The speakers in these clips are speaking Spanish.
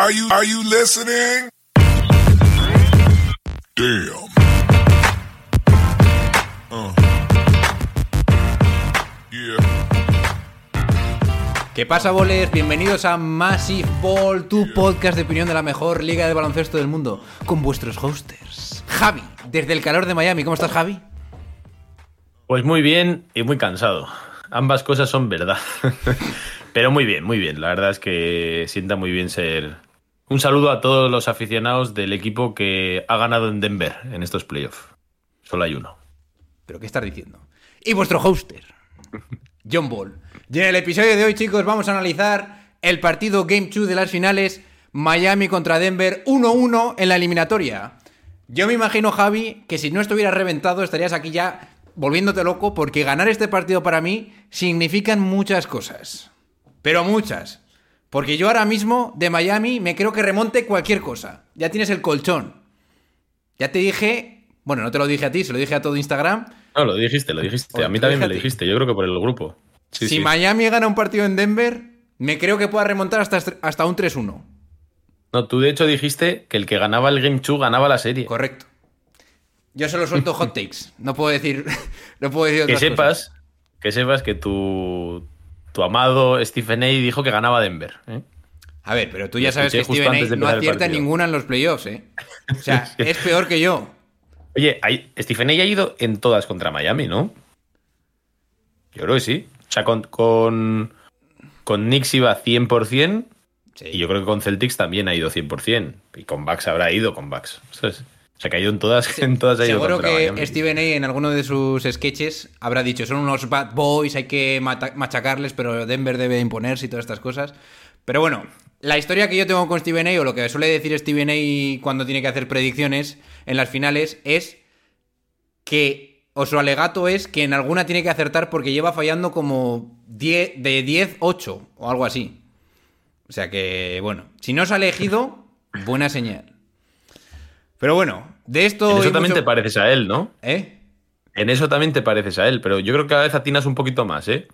are you, are you listening? Damn. Uh. Yeah. ¿Qué pasa, bolers? Bienvenidos a Massive Ball, tu podcast de opinión de la mejor liga de baloncesto del mundo, con vuestros hosters. Javi, desde el calor de Miami. ¿Cómo estás, Javi? Pues muy bien y muy cansado. Ambas cosas son verdad. Pero muy bien, muy bien. La verdad es que sienta muy bien ser. Un saludo a todos los aficionados del equipo que ha ganado en Denver en estos playoffs. Solo hay uno. ¿Pero qué estás diciendo? Y vuestro hoster, John Ball. Y en el episodio de hoy, chicos, vamos a analizar el partido Game 2 de las finales, Miami contra Denver, 1-1 en la eliminatoria. Yo me imagino, Javi, que si no estuvieras reventado estarías aquí ya volviéndote loco porque ganar este partido para mí significan muchas cosas. Pero muchas. Porque yo ahora mismo de Miami me creo que remonte cualquier cosa. Ya tienes el colchón. Ya te dije, bueno, no te lo dije a ti, se lo dije a todo Instagram. No, lo dijiste, lo dijiste. O A mí también me lo dijiste. Yo creo que por el grupo. Sí, si sí. Miami gana un partido en Denver, me creo que pueda remontar hasta, hasta un 3-1. No, tú de hecho dijiste que el que ganaba el Game 2 ganaba la serie. Correcto. Yo solo suelto hot takes. No puedo decir, no puedo decir Que cosas. sepas, que sepas que tu, tu amado Stephen A dijo que ganaba Denver. ¿eh? A ver, pero tú ya sabes que antes A no acierta ninguna en los playoffs, ¿eh? O sea, es peor que yo. Oye, hay- Stephen A ha ido en todas contra Miami, ¿no? Yo creo que sí. O sea, con, con, con Knicks iba 100% Sí. y yo creo que con Celtics también ha ido 100%. Y con Bucks habrá ido con Bucks. ¿sabes? Ha ido en todas, en todas Seguro que. Steven A en alguno de sus sketches habrá dicho, son unos bad boys, hay que machacarles, pero Denver debe imponerse y todas estas cosas. Pero bueno, la historia que yo tengo con Steven A, o lo que suele decir Steven A cuando tiene que hacer predicciones en las finales, es que, o su alegato es que en alguna tiene que acertar porque lleva fallando como 10, de 10, 8 o algo así. O sea que, bueno, si no se ha elegido, buena señal. Pero bueno, de esto... En eso también mucho- te pareces a él, ¿no? ¿Eh? En eso también te pareces a él, pero yo creo que cada vez atinas un poquito más, ¿eh?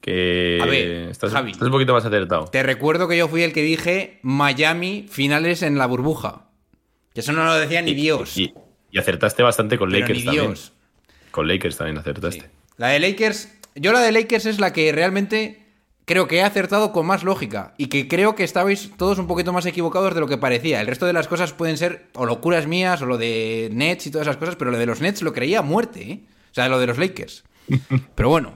Que A ver, estás, Javi. estás un poquito más acertado. Te recuerdo que yo fui el que dije Miami finales en la burbuja. Que eso no lo decía ni Dios. Y, y acertaste bastante con pero Lakers ni también. Dios. Con Lakers también acertaste. La de Lakers. Yo la de Lakers es la que realmente creo que he acertado con más lógica. Y que creo que estabais todos un poquito más equivocados de lo que parecía. El resto de las cosas pueden ser o locuras mías o lo de Nets y todas esas cosas. Pero lo de los Nets lo creía a muerte, ¿eh? O sea, lo de los Lakers. Pero bueno.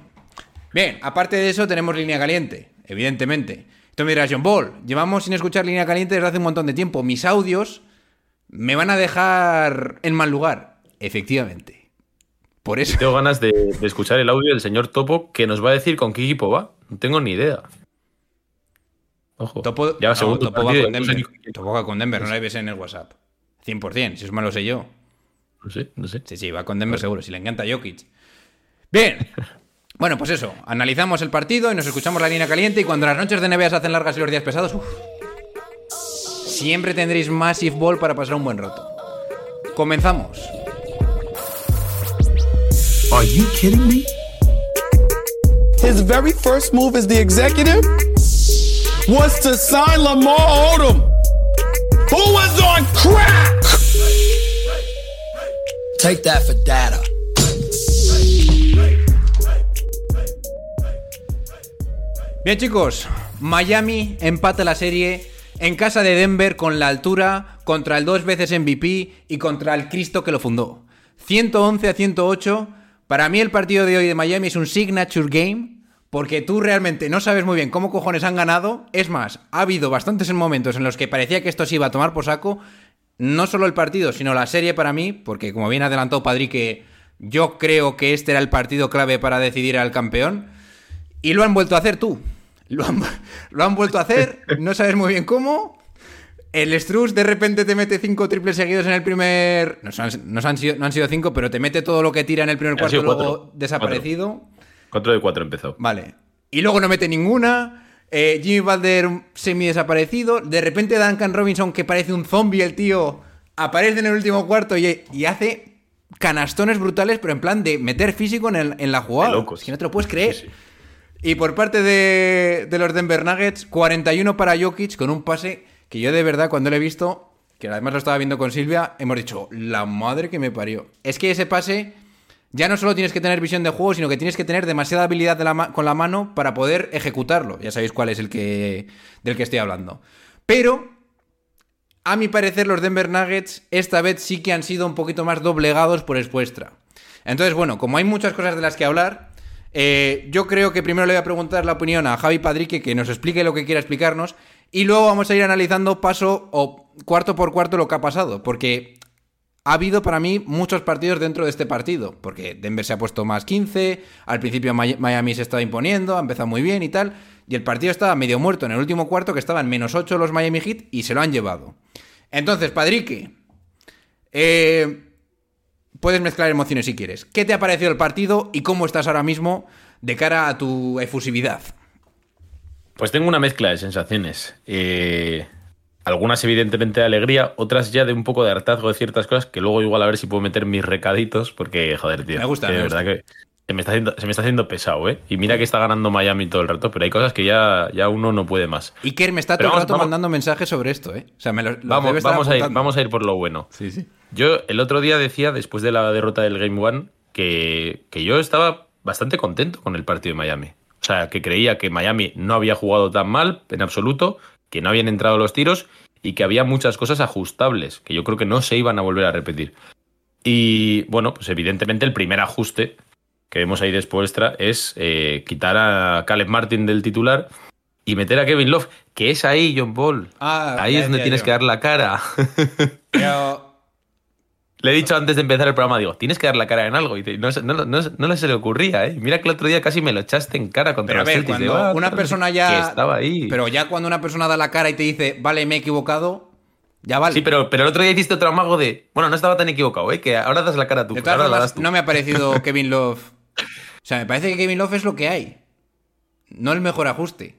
Bien, aparte de eso, tenemos línea caliente, evidentemente. Tú me dirás, John Ball, llevamos sin escuchar línea caliente desde hace un montón de tiempo. Mis audios me van a dejar en mal lugar. Efectivamente. Por eso. Tengo ganas de, de escuchar el audio del señor Topo que nos va a decir con qué equipo va. No tengo ni idea. Ojo. Topo, ya no, segundo Topo va con Denver. Topo va con Denver, no la ves en el WhatsApp. 100%, si eso me lo sé yo. No sé, no sé. Sí, sí, va con Denver seguro, si le encanta Jokic. Bien. Bueno, pues eso, analizamos el partido y nos escuchamos la línea caliente y cuando las noches de NBA se hacen largas y los días pesados, uf, siempre tendréis Massive Ball para pasar un buen rato. Comenzamos. Are you kidding me? His very first move as the executive was to sign Lamar Odom, who was on crack. Take that for data. Bien chicos, Miami empata la serie en casa de Denver con la altura contra el dos veces MVP y contra el Cristo que lo fundó. 111 a 108. Para mí el partido de hoy de Miami es un signature game porque tú realmente no sabes muy bien cómo cojones han ganado. Es más, ha habido bastantes momentos en los que parecía que esto se iba a tomar por saco. No solo el partido, sino la serie para mí, porque como bien adelantó Padrique, yo creo que este era el partido clave para decidir al campeón. Y lo han vuelto a hacer tú. Lo han, lo han vuelto a hacer, no sabes muy bien cómo. El Struz de repente te mete cinco triples seguidos en el primer. No, son- no han, sido, no han sido cinco, pero te mete todo lo que tira en el primer cuarto, luego cuatro. desaparecido. 4 de 4 empezó. Vale. Y luego no mete ninguna. Eh, Jimmy Butler semi desaparecido. De repente Duncan Robinson, que parece un zombie el tío, aparece en el último cuarto y, y hace canastones brutales, pero en plan de meter físico en, el- en la jugada. Locos. Es que no te lo puedes creer. Sí, sí. Y por parte de, de los Denver Nuggets, 41 para Jokic con un pase que yo de verdad cuando lo he visto, que además lo estaba viendo con Silvia, hemos dicho, la madre que me parió. Es que ese pase ya no solo tienes que tener visión de juego, sino que tienes que tener demasiada habilidad con la mano para poder ejecutarlo. Ya sabéis cuál es el que del que estoy hablando. Pero a mi parecer, los Denver Nuggets esta vez sí que han sido un poquito más doblegados por Espuestra. Entonces, bueno, como hay muchas cosas de las que hablar, eh, yo creo que primero le voy a preguntar la opinión a Javi Padrique, que nos explique lo que quiera explicarnos, y luego vamos a ir analizando paso o cuarto por cuarto lo que ha pasado, porque ha habido para mí muchos partidos dentro de este partido, porque Denver se ha puesto más 15, al principio Mi- Miami se estaba imponiendo, ha empezado muy bien y tal, y el partido estaba medio muerto en el último cuarto, que estaban menos 8 los Miami Heat, y se lo han llevado. Entonces, Padrique, eh, puedes mezclar emociones si quieres. ¿Qué te ha parecido el partido y cómo estás ahora mismo de cara a tu efusividad? Pues tengo una mezcla de sensaciones. Eh, algunas evidentemente de alegría, otras ya de un poco de hartazgo de ciertas cosas que luego igual a ver si puedo meter mis recaditos porque, joder, tío. Me gusta, que me de gusta. verdad que se me, está haciendo, se me está haciendo pesado, ¿eh? Y mira que está ganando Miami todo el rato, pero hay cosas que ya, ya uno no puede más. Iker me está todo Pero el vamos- rato vamos- mandando mensajes sobre esto, ¿eh? O sea, me lo, los Vamos, debe vamos, a ir, vamos a ir por lo bueno. Sí, sí. Yo el otro día decía, después de la derrota del Game One, que, que yo estaba bastante contento con el partido de Miami. O sea, que creía que Miami no había jugado tan mal en absoluto, que no habían entrado los tiros y que había muchas cosas ajustables, que yo creo que no se iban a volver a repetir. Y bueno, pues evidentemente el primer ajuste que vemos ahí después es eh, quitar a Caleb Martin del titular y meter a Kevin Love, que es ahí, John Paul. Ah, ahí es donde tienes yo. que dar la cara. Pero Le he dicho antes de empezar el programa, digo, tienes que dar la cara en algo. Y te- no, se- no, no, se le ocurría, ¿eh? Mira que el otro día casi me lo echaste en cara contra Pero a los ver, Celtics. cuando Digo, ah, una persona ya. Que estaba ahí. Pero ya cuando una persona da la cara y te dice, vale, me he equivocado, ya vale. Sí, pero, pero el otro día hiciste otro amago de, bueno, no estaba tan equivocado, ¿eh? Que ahora das la cara tú. De que todas ahora la formas, das tú. no me ha parecido Kevin Love. O sea, me parece que Kevin Love es lo que hay. No el mejor ajuste.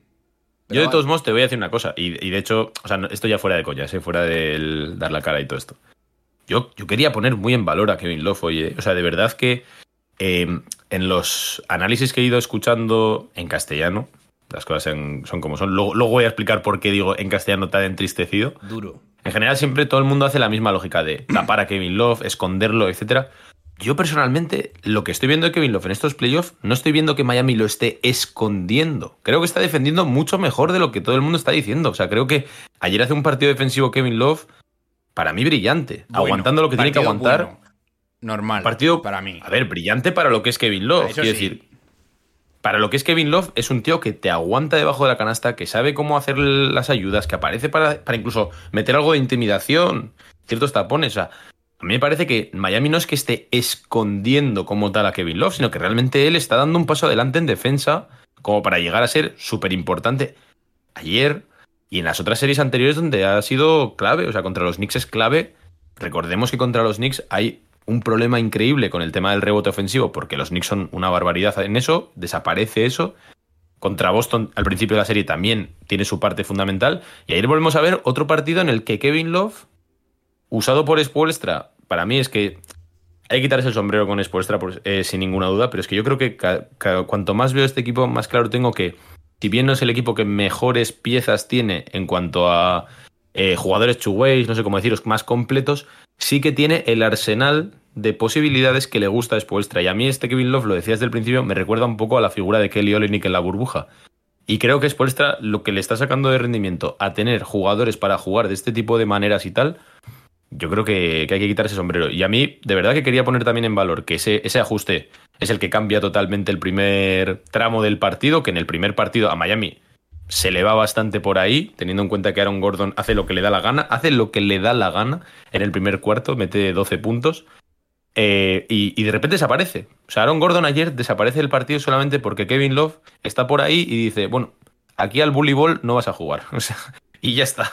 Yo de vale. todos modos te voy a decir una cosa, y, y de hecho, o sea, esto ya fuera de coñas, ¿eh? fuera del dar la cara y todo esto. Yo, yo quería poner muy en valor a Kevin Love, oye, o sea, de verdad que eh, en los análisis que he ido escuchando en castellano, las cosas en- son como son, luego, luego voy a explicar por qué digo en castellano tan entristecido. Duro. En general siempre todo el mundo hace la misma lógica de tapar a Kevin Love, esconderlo, etcétera. Yo personalmente, lo que estoy viendo de Kevin Love en estos playoffs, no estoy viendo que Miami lo esté escondiendo. Creo que está defendiendo mucho mejor de lo que todo el mundo está diciendo. O sea, creo que ayer hace un partido defensivo Kevin Love, para mí brillante, Bueno, aguantando lo que tiene que aguantar. bueno. Normal. Partido para mí. A ver, brillante para lo que es Kevin Love. Quiero sí. decir, para lo que es Kevin Love, es un tío que te aguanta debajo de la canasta, que sabe cómo hacer las ayudas, que aparece para, para incluso meter algo de intimidación, ciertos tapones. O sea, a mí me parece que Miami no es que esté escondiendo como tal a Kevin Love, sino que realmente él está dando un paso adelante en defensa como para llegar a ser súper importante. Ayer y en las otras series anteriores donde ha sido clave, o sea, contra los Knicks es clave. Recordemos que contra los Knicks hay un problema increíble con el tema del rebote ofensivo, porque los Knicks son una barbaridad en eso, desaparece eso. Contra Boston al principio de la serie también tiene su parte fundamental. Y ayer volvemos a ver otro partido en el que Kevin Love, usado por Spoelstra, para mí es que hay que quitarse el sombrero con Spoelstra eh, sin ninguna duda, pero es que yo creo que cuanto más veo este equipo, más claro tengo que, si bien no es el equipo que mejores piezas tiene en cuanto a eh, jugadores ways, no sé cómo deciros, más completos, sí que tiene el arsenal de posibilidades que le gusta a Spoelstra. Y a mí este Kevin Love, lo decía desde el principio, me recuerda un poco a la figura de Kelly Olynyk en la burbuja. Y creo que Spoelstra lo que le está sacando de rendimiento a tener jugadores para jugar de este tipo de maneras y tal, yo creo que, hay que quitar ese sombrero. Y a mí, de verdad que quería poner también en valor que ese, ajuste es el que cambia totalmente el primer tramo del partido, que en el primer partido a Miami se le va bastante por ahí, teniendo en cuenta que Aaron Gordon hace lo que le da la gana, hace lo que le da la gana en el primer cuarto, mete 12 puntos. eh, y, de repente desaparece. O sea, Aaron Gordon ayer desaparece del partido solamente porque Kevin Love está por ahí y dice, bueno, aquí al ball no vas a jugar. Y ya está.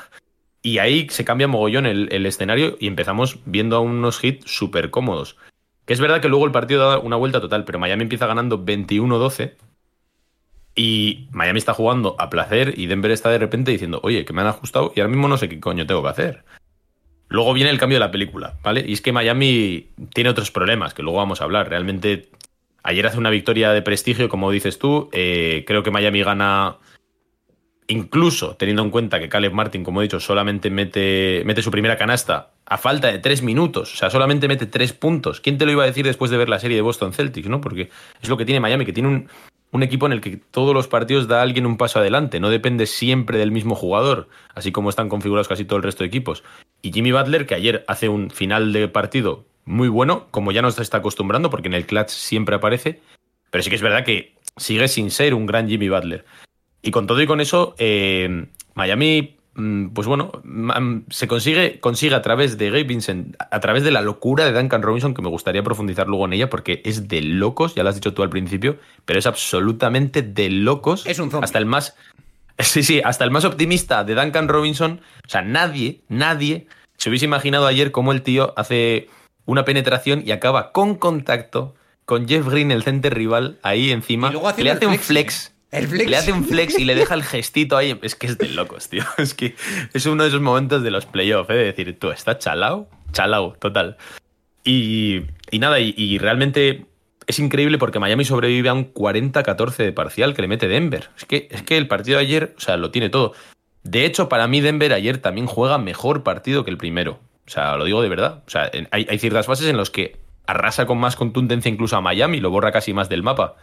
Y ahí se cambia mogollón el, el escenario y empezamos viendo a unos hits súper cómodos. Que es verdad que luego el partido da una vuelta total, pero Miami empieza ganando 21-12 y Miami está jugando a placer y Denver está de repente diciendo, oye, que me han ajustado y ahora mismo no sé qué coño tengo que hacer. Luego viene el cambio de la película, ¿vale? Y es que Miami tiene otros problemas, que luego vamos a hablar. Realmente, ayer hace una victoria de prestigio, como dices tú. eh, creo que Miami gana incluso teniendo en cuenta que Caleb Martin, como he dicho, solamente mete, su primera canasta a falta de tres minutos, o sea, solamente mete tres puntos. ¿Quién te lo iba a decir después de ver la serie de Boston Celtics, no? Porque es lo que tiene Miami, que tiene un, un equipo en el que todos los partidos da a alguien un paso adelante, no depende siempre del mismo jugador, así como están configurados casi todo el resto de equipos. Y Jimmy Butler, que ayer hace un final de partido muy bueno, como ya nos está acostumbrando, porque en el clutch siempre aparece, pero sí que es verdad que sigue sin ser un gran Jimmy Butler. Y con todo y con eso, eh, Miami, mm, pues bueno, mm, se consigue, consigue a través de Gabe Vincent, a través de la locura de Duncan Robinson, que me gustaría profundizar luego en ella, porque es de locos, ya lo has dicho tú al principio, pero es absolutamente de locos. Es un zombie. Hasta el más. Sí, sí, hasta el más optimista de Duncan Robinson. O sea, nadie, nadie se hubiese imaginado ayer cómo el tío hace una penetración y acaba con contacto con Jeff Green, el center rival, ahí encima. Y luego le hace un flex, flex. ¿eh? El. Le hace un flex y le deja el gestito ahí. Es que es de locos, tío. Es que es uno de esos momentos de los playoffs, ¿eh? de decir, tú, ¿estás chalao? Chalao, total. Y, y nada, y, realmente es increíble porque Miami sobrevive a un 40-14 de parcial que le mete Denver. Es que, es que el partido de ayer, o sea, lo tiene todo. De hecho, para mí Denver ayer también juega mejor partido que el primero. O sea, lo digo de verdad. O sea, hay, hay ciertas fases en las que arrasa con más contundencia incluso a Miami, lo borra casi más del mapa.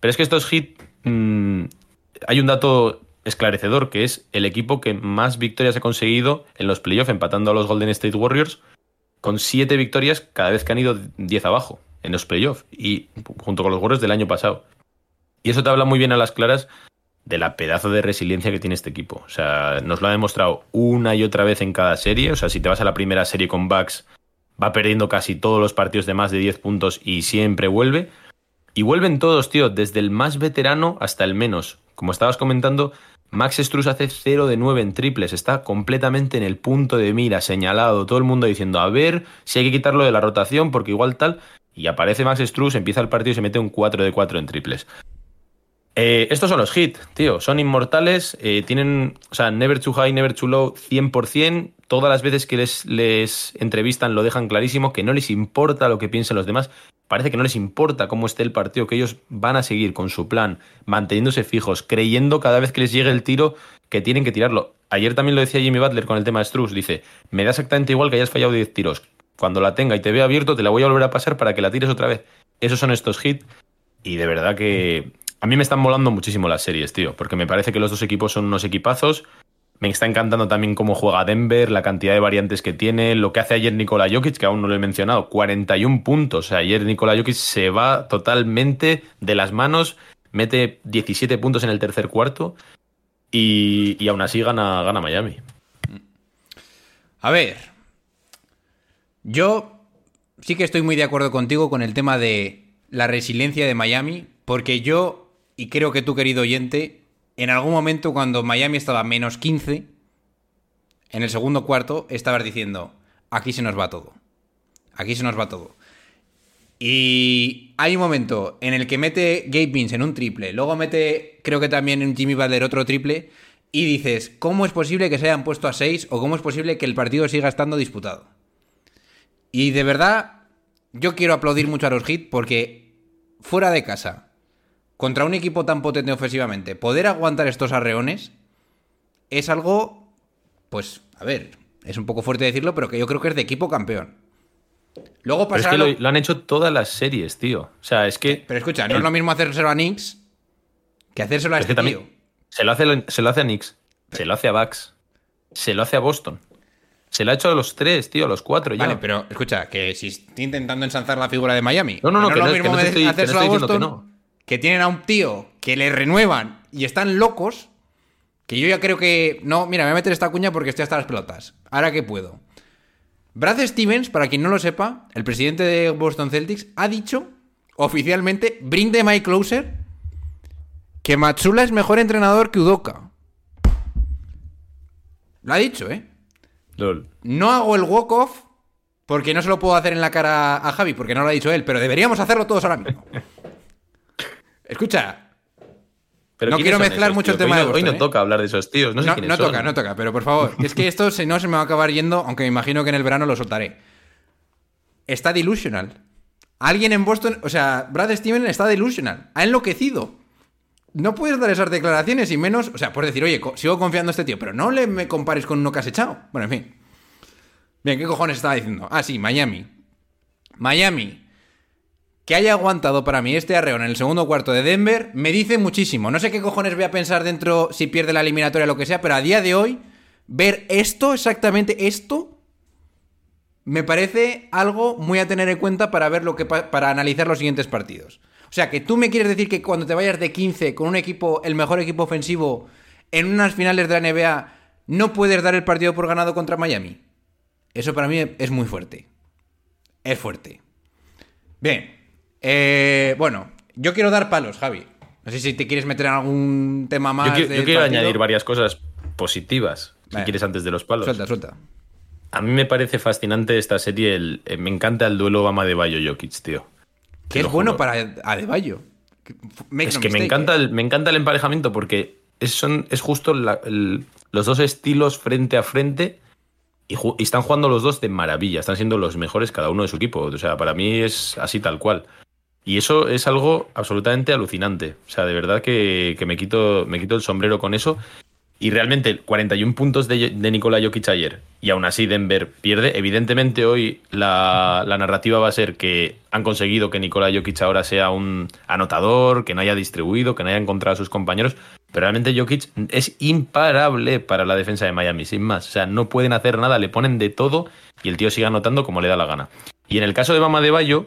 Pero es que estos hits... mm, hay un dato esclarecedor, que es el equipo que más victorias ha conseguido en los playoffs, empatando a los Golden State Warriors, con siete victorias cada vez que han ido 10 abajo en los playoffs, y junto con los Warriors del año pasado. Y eso te habla muy bien a las claras de la pedazo de resiliencia que tiene este equipo. O sea, nos lo ha demostrado una y otra vez en cada serie. O sea, si te vas a la primera serie con Bucks, va perdiendo casi todos los partidos de más de 10 puntos y siempre vuelve. Y vuelven todos, tío, desde el más veterano hasta el menos. Como estabas comentando, Max Struz hace 0 de 9 en triples, está completamente en el punto de mira, señalado, todo el mundo diciendo, a ver si hay que quitarlo de la rotación porque igual tal. Y aparece Max Struz, empieza el partido y se mete un 4 de 4 en triples. Eh, estos son los hits, tío. Son inmortales. eh, tienen, o sea, never too high, never too low, 100%. Todas las veces que les, les entrevistan lo dejan clarísimo, que no les importa lo que piensen los demás. Parece que no les importa cómo esté el partido, que ellos van a seguir con su plan, manteniéndose fijos, creyendo cada vez que les llegue el tiro que tienen que tirarlo. Ayer también lo decía Jimmy Butler con el tema de Struz. Dice, me da exactamente igual que hayas fallado 10 tiros. Cuando la tenga y te vea abierto, te la voy a volver a pasar para que la tires otra vez. Esos son estos hits. Y de verdad que a mí me están molando muchísimo las series, tío, porque me parece que los dos equipos son unos equipazos. Me está encantando también cómo juega Denver, la cantidad de variantes que tiene, lo que hace ayer Nikola Jokic, que aún no lo he mencionado, 41 puntos. O sea, ayer Nikola Jokic se va totalmente de las manos, mete 17 puntos en el tercer cuarto y, y aún así gana, gana Miami. A ver. Yo sí que estoy muy de acuerdo contigo con el tema de la resiliencia de Miami, porque yo, y creo que tú, querido oyente, en algún momento cuando Miami estaba menos 15, en el segundo cuarto, estabas diciendo, aquí se nos va todo. Aquí se nos va todo. Y hay un momento en el que mete Gabe Vince en un triple, luego mete, creo que también en Jimmy Butler otro triple, y dices, ¿cómo es posible que se hayan puesto a 6 o cómo es posible que el partido siga estando disputado? Y de verdad, yo quiero aplaudir mucho a los hits porque fuera de casa, contra un equipo tan potente ofensivamente, poder aguantar estos arreones es algo, pues, a ver, es un poco fuerte decirlo, pero que yo creo que es de equipo campeón. Luego Pero es que lo- han hecho todas las series, tío. O sea, es que... Pero escucha, no es lo mismo hacérselo a Knicks que hacérselo a este tío. se lo, hace, se lo hace a Knicks, se lo hace a Bucks, se lo hace a Boston. Se lo ha hecho a los tres, tío, a los cuatro ya. Vale, pero escucha, que si estoy intentando ensalzar la figura de Miami. No, no, no, que lo no- mismo que no te de estoy- que no hacérselo estoy a diciendo que Boston, no. Que tienen a un tío que le renuevan y están locos, que yo ya creo que... No, mira, me voy a meter esta cuña porque estoy hasta las pelotas. Ahora que puedo. Brad Stevens, para quien no lo sepa, el presidente de Boston Celtics, ha dicho oficialmente, bring the mic closer, que Matsula es mejor entrenador que Udoka. Lo ha dicho, ¿eh? Lol. No hago el walk-off porque no se lo puedo hacer en la cara a Javi, porque no lo ha dicho él, pero deberíamos hacerlo todos ahora mismo. Escucha, Pero No ¿quiénes quiero mezclar mucho el tema hoy de no, Hoy Boston, no ¿eh? toca hablar de esos tíos, no, sé no, quiénes no son. toca, no toca, pero por favor, es que esto si no se me va a acabar yendo, aunque me imagino que en el verano lo soltaré. Está delusional. Alguien en Boston, o sea, Brad Steven está delusional, ha enloquecido. no puedes dar esas declaraciones y menos, o sea, puedes decir, oye, co- sigo confiando en este tío, pero no le me compares con uno que has echado. Bueno, en fin. Bien, ¿qué cojones estaba diciendo? Ah, sí, Miami. Miami. Que haya aguantado para mí este arreón en el segundo cuarto de Denver me dice muchísimo. No sé qué cojones voy a pensar dentro si pierde la eliminatoria o lo que sea, pero a día de hoy, ver esto, exactamente esto, me parece algo muy a tener en cuenta para ver lo que pa- para analizar los siguientes partidos. O sea, que tú me quieres decir que cuando te vayas de 15 con un equipo, el mejor equipo ofensivo, en unas finales de la NBA, no puedes dar el partido por ganado contra Miami. Eso para mí es muy fuerte. Es fuerte. Bien. Eh, bueno, yo quiero dar palos, Javi. No sé si te quieres meter en algún tema más. Yo, quiero- yo quiero añadir varias cosas positivas, si quieres, antes de los palos. Suelta, suelta. A mí me parece fascinante esta serie. el- eh, me encanta el duelo Obama de Bayo Jokic, tío. Que es bueno juro. para Adebayo. Make Es no que me encanta, eh. el, me encanta el emparejamiento porque es, son, es justo la- el- los dos estilos frente a frente y están jugando los dos de maravilla. Están siendo los mejores cada uno de su equipo. O sea, para mí es así tal cual. Y eso es algo absolutamente alucinante. O sea, de verdad que, que me, quito, me quito el sombrero con eso. Y realmente 41 puntos de, de Nikola Jokic ayer y aún así Denver pierde. Evidentemente hoy la, la narrativa va a ser que han conseguido que Nikola Jokic ahora sea un anotador, que no haya distribuido, que no haya encontrado a sus compañeros. Pero realmente Jokic es imparable para la defensa de Miami, sin más. O sea, no pueden hacer nada, le ponen de todo y el tío sigue anotando como le da la gana. Y en el caso de Bama de Bayo,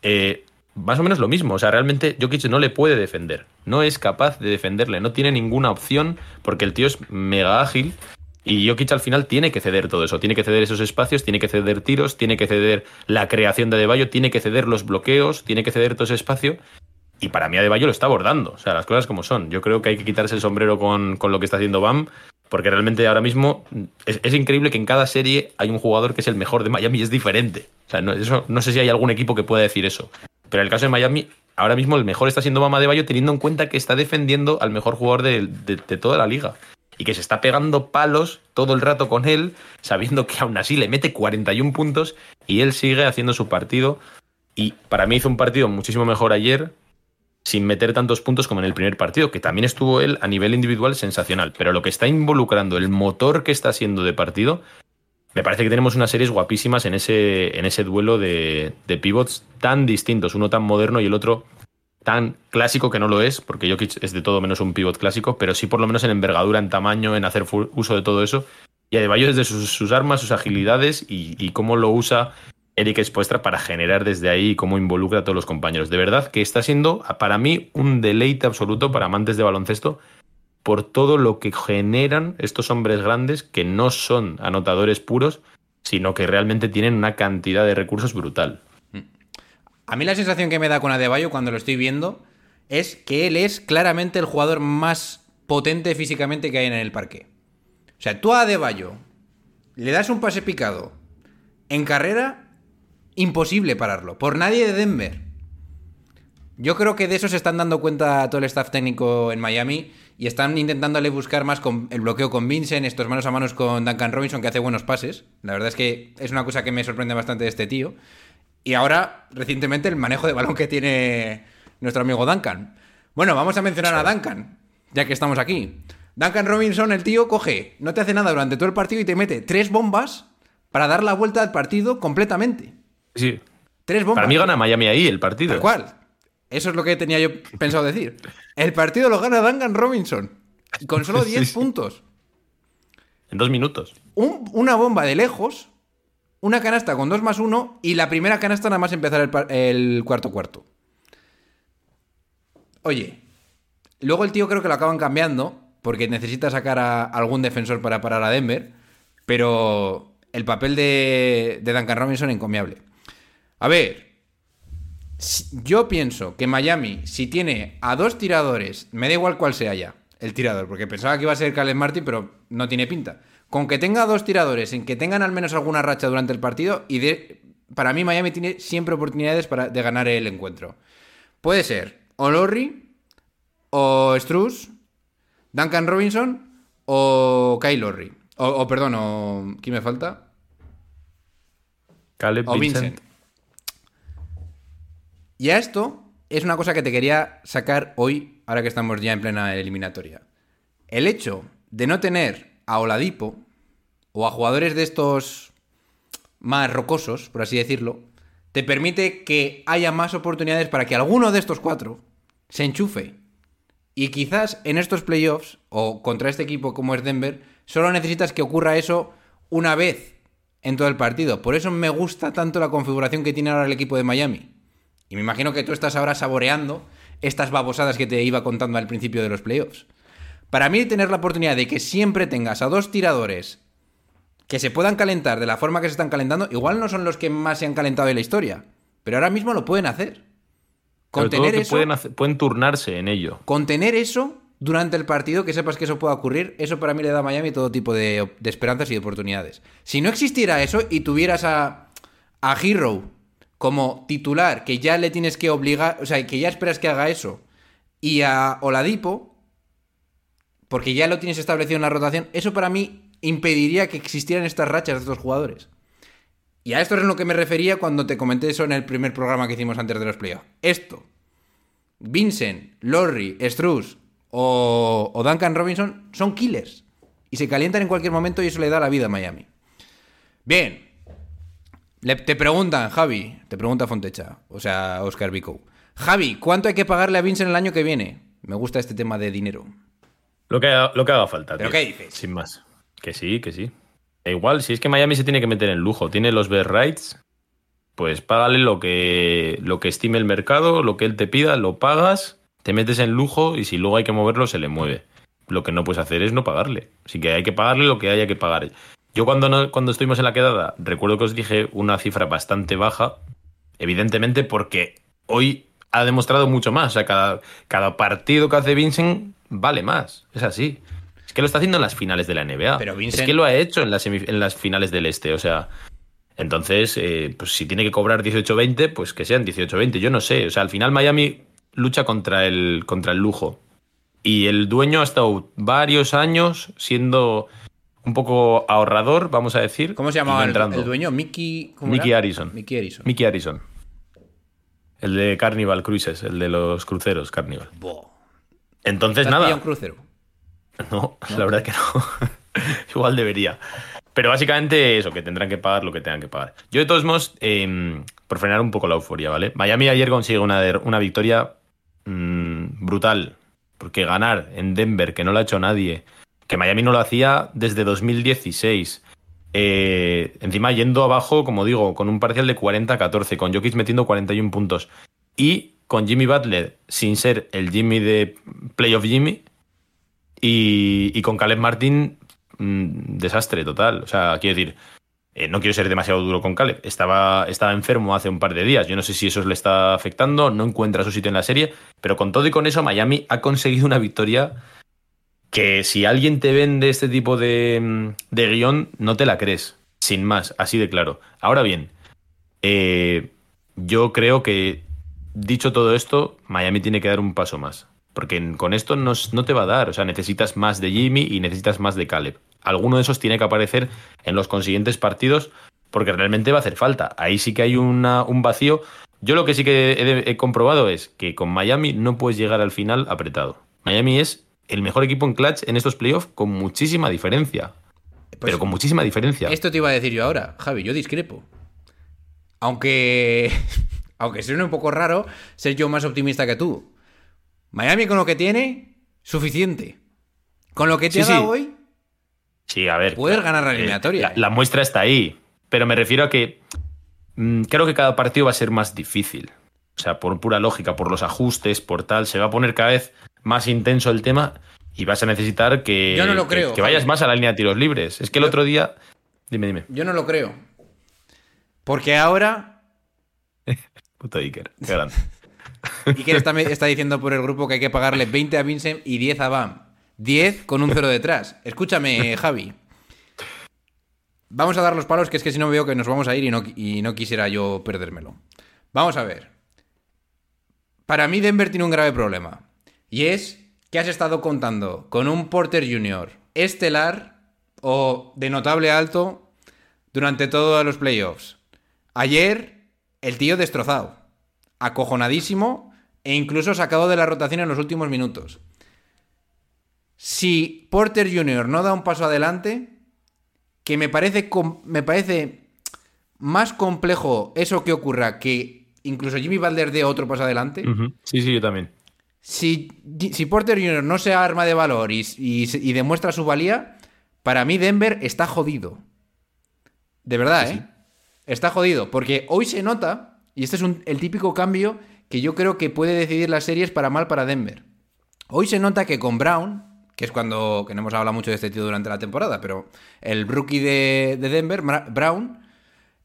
eh, más o menos lo mismo. O sea, realmente Jokic no le puede defender. No es capaz de defenderle. No tiene ninguna opción porque el tío es mega ágil. Y Jokic al final tiene que ceder todo eso. Tiene que ceder esos espacios, tiene que ceder tiros, tiene que ceder la creación de Adebayo, tiene que ceder los bloqueos, tiene que ceder todo ese espacio. Y para mí Adebayo lo está abordando. O sea, las cosas como son. Yo creo que hay que quitarse el sombrero con, con lo que está haciendo Bam. Porque realmente ahora mismo es, es increíble que en cada serie hay un jugador que es el mejor de Miami y es diferente. O sea, no, eso, no sé si hay algún equipo que pueda decir eso. Pero en el caso de Miami, ahora mismo el mejor está siendo Bama de Bayo, teniendo en cuenta que está defendiendo al mejor jugador de, de- de toda la liga. Y que se está pegando palos todo el rato con él, sabiendo que aún así le mete 41 puntos y él sigue haciendo su partido. Y para mí hizo un partido muchísimo mejor ayer, sin meter tantos puntos como en el primer partido, que también estuvo él a nivel individual sensacional. Pero lo que está involucrando, el motor que está siendo de partido, me parece que tenemos unas series guapísimas en ese, en ese duelo de, de pivots tan distintos, uno tan moderno y el otro tan clásico que no lo es, porque Jokic es de todo menos un pivot clásico, pero sí por lo menos en envergadura, en tamaño, en hacer uso de todo eso. Y Adebayo desde sus, armas, sus agilidades y, cómo lo usa Eric Spoestra para generar desde ahí y cómo involucra a todos los compañeros. De verdad que está siendo para mí un deleite absoluto para amantes de baloncesto por todo lo que generan estos hombres grandes que no son anotadores puros, sino que realmente tienen una cantidad de recursos brutal. A mí la sensación que me da con Adebayo cuando lo estoy viendo es que él es claramente el jugador más potente físicamente que hay en el parque. O sea, tú a Adebayo le das un pase picado en carrera, imposible pararlo. Por nadie de Denver. Yo creo que de eso se están dando cuenta todo el staff técnico en Miami y están intentándole buscar más con el bloqueo con Vincent, estos manos a manos con Duncan Robinson que hace buenos pases. La verdad es que es una cosa que me sorprende bastante de este tío. Y ahora, recientemente, el manejo de balón que tiene nuestro amigo Duncan. Bueno, vamos a mencionar a Duncan, ya que estamos aquí. Duncan Robinson, el tío, coge, no te hace nada durante todo el partido y te mete tres bombas para dar la vuelta al partido completamente. Sí. Tres bombas. Para mí gana Miami ahí el partido. Tal cual. Eso es lo que tenía yo pensado decir. El partido lo gana Duncan Robinson. Con solo 10 Sí, sí. puntos. En dos minutos. Un- una bomba de lejos, una canasta con 2 más 1 y la primera canasta nada más empezar el, cuarto cuarto. Oye, luego el tío creo que lo acaban cambiando porque necesita sacar a algún defensor para parar a Denver, pero el papel de, de Duncan Robinson encomiable. A ver, yo pienso que Miami, si tiene a dos tiradores, me da igual cuál sea ya el tirador, porque pensaba que iba a ser Caleb Martin, pero no tiene pinta. Con que tenga dos tiradores, en que tengan al menos alguna racha durante el partido, y de, para mí Miami tiene siempre oportunidades para, de ganar el encuentro. Puede ser o Lowry, o Struz, Duncan Robinson, o Kyle Lowry. O, o, perdón, o... ¿Quién me falta? Caleb O Vincent. Vincent. Y a esto, es una cosa que te quería sacar hoy, ahora que estamos ya en plena eliminatoria. El hecho de no tener a Oladipo o a jugadores de estos más rocosos, por así decirlo, te permite que haya más oportunidades para que alguno de estos cuatro se enchufe. Y quizás en estos playoffs, o contra este equipo como es Denver, solo necesitas que ocurra eso una vez en todo el partido. Por eso me gusta tanto la configuración que tiene ahora el equipo de Miami. Y me imagino que tú estás ahora saboreando estas babosadas que te iba contando al principio de los playoffs. Para mí, tener la oportunidad de que siempre tengas a dos tiradores que se puedan calentar de la forma que se están calentando, igual no son los que más se han calentado en la historia, pero ahora mismo lo pueden hacer. Contener eso, pueden, hacer- pueden turnarse en ello. contener eso durante el partido, que sepas que eso pueda ocurrir, eso para mí le da a Miami todo tipo de, de esperanzas y de oportunidades. Si no existiera eso y tuvieras a, a Hero como titular, que ya le tienes que obligar, o sea, que ya esperas que haga eso, y a Oladipo, porque ya lo tienes establecido en la rotación, eso para mí impediría que existieran estas rachas de estos jugadores. Y a esto es en lo que me refería cuando te comenté eso en el primer programa que hicimos antes de los playoffs. Esto, Vincent, Lorry, Struz o, o Duncan Robinson son killers. Y se calientan en cualquier momento y eso le da la vida a Miami. Bien. Le- te preguntan, Javi, te pregunta Fontecha, o sea, Oscar Vico. Javi, ¿cuánto hay que pagarle a Vincent el año que viene? Me gusta este tema de dinero. Lo que, haga- lo que haga falta. ¿Pero tío. qué dices? Sin más. Que sí, que sí. Igual, si es que Miami se tiene que meter en lujo, tiene los best rights, pues págale lo que, lo que estime el mercado, lo que él te pida, lo pagas, te metes en lujo y si luego hay que moverlo, se le mueve. Lo que no puedes hacer es no pagarle. Así que hay que pagarle lo que haya que pagar. Yo cuando, no- cuando estuvimos en la quedada, recuerdo que os dije una cifra bastante baja, evidentemente porque hoy ha demostrado mucho más. O sea, cada, cada partido que hace Vincent vale más. Es así. Es que lo está haciendo en las finales de la NBA. Pero Vincent- Es que lo ha hecho en las, en las finales del Este. O sea, entonces, eh, pues si tiene que cobrar 18-20, pues que sean 18-20. Yo no sé. O sea, al final Miami lucha contra el, contra el lujo. Y el dueño ha estado varios años siendo un poco ahorrador, vamos a decir. ¿Cómo se llamaba el, el dueño? Mickey. ¿cómo Mickey? Harrison. Mickey Harrison. Mickey Harrison. El de Carnival Cruises, el de los cruceros Carnival. Buah. Entonces, ¿Te has nada. un crucero? No, la verdad que no. Igual debería. Pero básicamente eso, que tendrán que pagar lo que tengan que pagar. Yo de todos modos, eh, por frenar un poco la euforia, ¿vale? Miami ayer consigue una, una victoria mm, brutal. Porque ganar en Denver, que no lo ha hecho nadie, que Miami no lo hacía desde 2016. eh, encima yendo abajo, como digo, con un parcial de 40-14, con Jokic metiendo 41 puntos. Y con Jimmy Butler, sin ser el Jimmy de Playoff Jimmy, y, con Caleb Martin, mm, desastre total. O sea, quiero decir, eh, no quiero ser demasiado duro con Caleb. Estaba, estaba enfermo hace un par de días. Yo no sé si eso le está afectando, no encuentra su sitio en la serie. Pero con todo y con eso, Miami ha conseguido una victoria que si alguien te vende este tipo de, mm, de guion, no te la crees. Sin más, así de claro. Ahora bien, eh, yo creo que, dicho todo esto, Miami tiene que dar un paso más. Porque con esto no, no te va a dar. O sea, necesitas más de Jimmy y necesitas más de Caleb. Alguno de esos tiene que aparecer en los consiguientes partidos porque realmente va a hacer falta. Ahí sí que hay una- un vacío. Yo lo que sí que he comprobado es que con Miami no puedes llegar al final apretado. Miami es el mejor equipo en clutch en estos playoffs con muchísima diferencia. Pues pero con muchísima diferencia. Esto te iba a decir yo ahora, Javi, yo discrepo. Aunque. Aunque suene un poco raro ser yo más optimista que tú. Miami con lo que tiene, suficiente. Con lo que te Sí, hoy, Sí, a ver. Puedes ganar la eh, eliminatoria, La, eh. la muestra está ahí. Pero me refiero a que mm, creo que cada partido va a ser más difícil. O sea, por pura lógica, por los ajustes, por tal, se va a poner cada vez más intenso el tema y vas a necesitar que, Yo no lo que- creo, que vayas más a la línea de tiros libres. Es que el Yo- otro día. Dime, dime. yo no lo creo. Porque ahora. Puto Iker. Qué grande. Iker está, está diciendo por el grupo que hay que pagarle 20 a Vincent y 10 a Bam. 10 con un cero detrás. Escúchame, Javi. Vamos a dar los palos, que es que si no veo que nos vamos a ir y no, y no quisiera yo perdérmelo. Vamos a ver. Para mí Denver tiene un grave problema. Y es que has estado contando con un Porter Jr. estelar o de notable alto durante todos los playoffs. Ayer, el tío destrozado. Acojonadísimo e incluso sacado de la rotación en los últimos minutos. Si Porter Jr. no da un paso adelante, que me parece, me parece más complejo eso que ocurra que incluso Jimmy Butler dé otro paso adelante. Sí, sí, yo también. Si, si Porter Jr. no se arma de valor y, y- y demuestra su valía, para mí Denver está jodido. De verdad, ¿eh? Está jodido. Porque hoy se nota, y este es un- el típico cambio que yo creo que puede decidir las series para mal para Denver. Hoy se nota que con Brown, que es cuando, que no hemos hablado mucho de este tío durante la temporada, pero el rookie de, de Denver, Brown,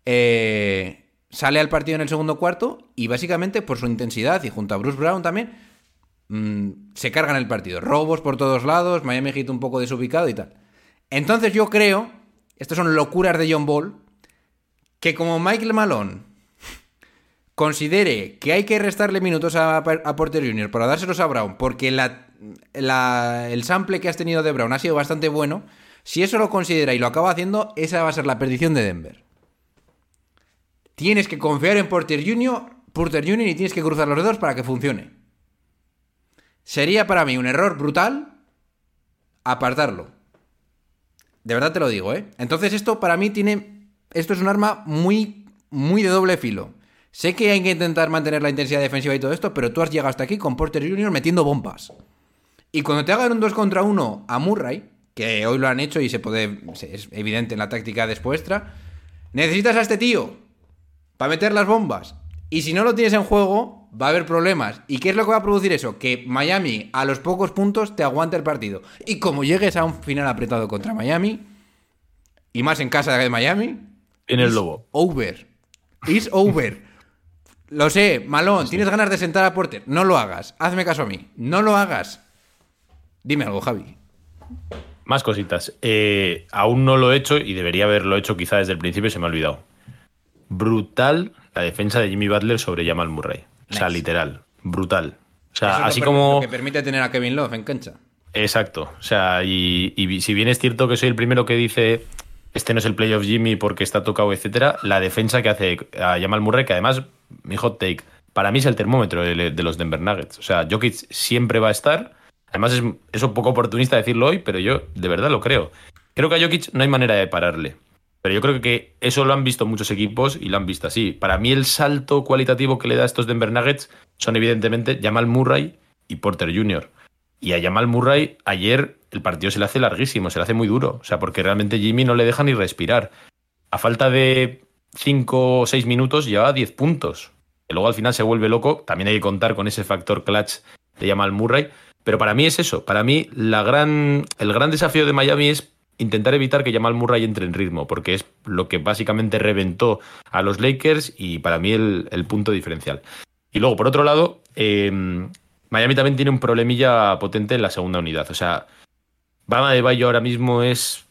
eh, sale al partido en el segundo cuarto y básicamente por su intensidad y junto a Bruce Brown también mm, se cargan el partido. Robos por todos lados, Miami Heat un poco desubicado y tal. Entonces yo creo, estas son locuras de John Ball, que como Michael Malone considere que hay que restarle minutos a, Porter Jr. para dárselos a Brown, porque el sample que has tenido de Brown ha sido bastante bueno, si eso lo considera y lo acaba haciendo, esa va a ser la perdición de Denver. Tienes que confiar en Porter Jr., Porter Jr. y tienes que cruzar los dedos para que funcione. Sería para mí un error brutal apartarlo. De verdad te lo digo, ¿eh? Entonces esto para mí tiene... Esto es un arma muy, muy de doble filo. Sé que hay que intentar mantener la intensidad defensiva y todo esto, pero tú has llegado hasta aquí con Porter Jr. metiendo bombas. Y cuando te hagan un 2 contra 1 a Murray, que hoy lo han hecho y se puede, es evidente en la táctica despuestra, necesitas a este tío para meter las bombas. Y si no lo tienes en juego, va a haber problemas. ¿Y qué es lo que va a producir eso? Que Miami a los pocos puntos te aguante el partido. Y como llegues a un final apretado contra Miami, y más en casa de Miami, En el lobo. Over. It's over. Lo sé, Malón, tienes ganas de sentar a Porter. No lo hagas. Hazme caso a mí. No lo hagas. Dime algo, Javi. Más cositas. Eh, aún no lo he hecho y debería haberlo hecho quizá desde el principio y se me ha olvidado. Brutal la defensa de Jimmy Butler sobre Jamal Murray. O sea, literal. Brutal. O sea, así como... Lo que permite tener a Kevin Love en cancha. Exacto. O sea, y, y si bien es cierto que soy el primero que dice este no es el playoff Jimmy porque está tocado, etcétera, la defensa que hace a Jamal Murray, que además, mi hot take, para mí es el termómetro de, de los Denver Nuggets. O sea, Jokic siempre va a estar. Además, es, es un poco oportunista decirlo hoy, pero yo de verdad lo creo. Creo que a Jokic no hay manera de pararle. Pero yo creo que eso lo han visto muchos equipos y lo han visto así. Para mí el salto cualitativo que le da a estos Denver Nuggets son evidentemente Jamal Murray y Porter Jr. Y a Jamal Murray ayer el partido se le hace larguísimo, se le hace muy duro. O sea, porque realmente Jimmy no le deja ni respirar. A falta de 5 o 6 minutos lleva 10 puntos. Que luego al final se vuelve loco. También hay que contar con ese factor clutch de Jamal Murray. Pero para mí es eso. Para mí la gran, el gran desafío de Miami es intentar evitar que Jamal Murray entre en ritmo, porque es lo que básicamente reventó a los Lakers y para mí el, punto diferencial. Y luego, por otro lado, eh, Miami también tiene un problemilla potente en la segunda unidad. O sea, Bama de Bayo ahora mismo es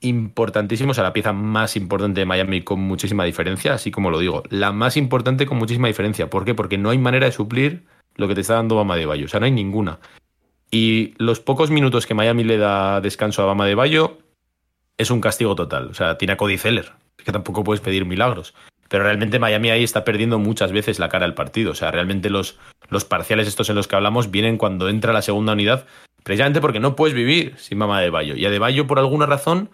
importantísimo, o sea, la pieza más importante de Miami con muchísima diferencia, así como lo digo, la más importante con muchísima diferencia. ¿Por qué? Porque no hay manera de suplir lo que te está dando Bama de Bayo, o sea, no hay ninguna. Y los pocos minutos que Miami le da descanso a Bama de Bayo es un castigo total. O sea, tiene a Cody Zeller, que tampoco puedes pedir milagros. Pero realmente Miami ahí está perdiendo muchas veces la cara al partido. O sea, realmente los, los parciales estos en los que hablamos vienen cuando entra la segunda unidad, precisamente porque no puedes vivir sin Bama de Bayo. Y a de Bayo, por alguna razón,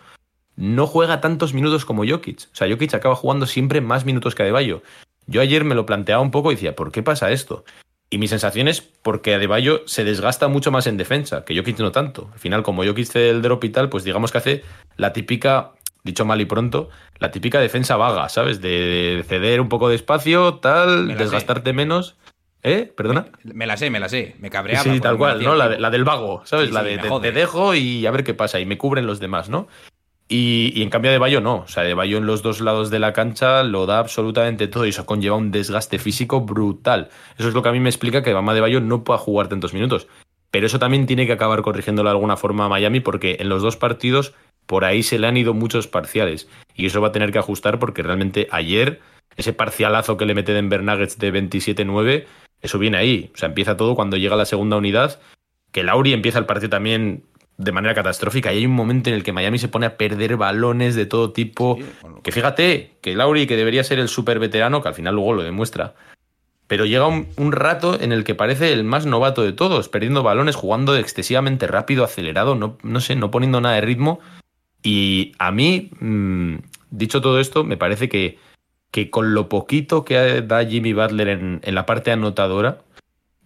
no juega tantos minutos como Jokic. O sea, Jokic acaba jugando siempre más minutos que Adebayo. Yo ayer me lo planteaba un poco y decía, ¿por qué pasa esto? Y mi sensación es porque Adebayo se desgasta mucho más en defensa, que Jokic no tanto. Al final, como Jokic hace el drop y tal, pues digamos que hace la típica, dicho mal y pronto, la típica defensa vaga, ¿sabes? De ceder un poco de espacio, tal, Me sé. desgastarte menos. ¿Eh? ¿Perdona? Me la sé, me la sé. Me cabreaba. Sí, tal me cual, ¿no? La, la del vago, ¿sabes? Sí, la de me te dejo y a ver qué pasa. Y me cubren los demás, ¿no? Y, en cambio de Bayo no. O sea, de Bayo en los dos lados de la cancha lo da absolutamente todo y eso conlleva un desgaste físico brutal. Eso es lo que a mí me explica que Bama de Bayo no pueda jugar tantos minutos. Pero eso también tiene que acabar corrigiéndolo de alguna forma a Miami porque en los dos partidos por ahí se le han ido muchos parciales. Y eso va a tener que ajustar porque realmente ayer ese parcialazo que le mete Denver Nuggets de 27-9, eso viene ahí. O sea, empieza todo cuando llega la segunda unidad, que Lauri empieza el partido también de manera catastrófica y hay un momento en el que Miami se pone a perder balones de todo tipo. Sí, Que fíjate, que Lauri, que debería ser el super veterano, que al final luego lo demuestra, pero llega un, un rato en el que parece el más novato de todos, perdiendo balones, jugando excesivamente rápido, acelerado, no, no sé, no poniendo nada de ritmo. Y a mí, mm, dicho todo esto, me parece que, que con lo poquito que da Jimmy Butler en, en la parte anotadora,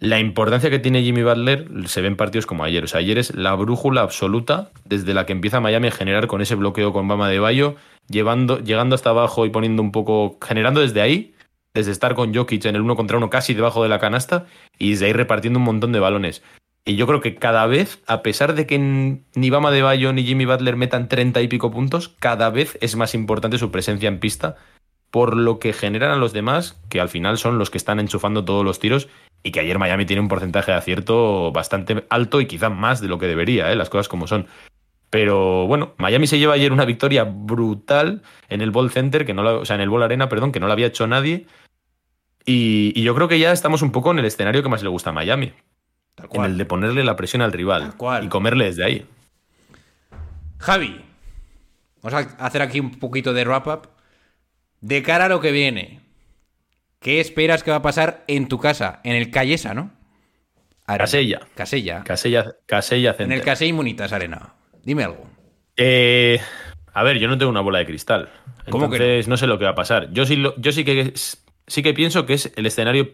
la importancia que tiene Jimmy Butler se ve en partidos como ayer. O sea, ayer es la brújula absoluta desde la que empieza Miami a generar con ese bloqueo con Bama de Bayo, llevando, llegando hasta abajo y poniendo un poco, generando desde ahí, desde estar con Jokic en el uno contra uno casi debajo de la canasta y desde ahí repartiendo un montón de balones. Y yo creo que cada vez, a pesar de que ni Bama de Bayo ni Jimmy Butler metan 30 y pico puntos, cada vez es más importante su presencia en pista por lo que generan a los demás, que al final son los que están enchufando todos los tiros y que ayer Miami tiene un porcentaje de acierto bastante alto y quizá más de lo que debería, ¿eh? las cosas como son. Pero bueno, Miami se lleva ayer una victoria brutal en el Ball Center, que no la- o sea, en el Ball Arena, perdón, que no la había hecho nadie. Y, y yo creo que ya estamos un poco en el escenario que más le gusta a Miami. Tal En el de ponerle la presión al rival y comerle desde ahí. Javi, vamos a hacer aquí un poquito de wrap-up. De cara a lo que viene, ¿qué esperas que va a pasar en tu casa? En el Callesa, ¿no? Arena. Casella. Casella. Casella, Casella en el Casella Munitas Arena. Dime algo. Eh, a ver, yo no tengo una bola de cristal. ¿Cómo que Entonces no? sé lo que va a pasar. Yo sí, lo- yo sí que sí que pienso que es el escenario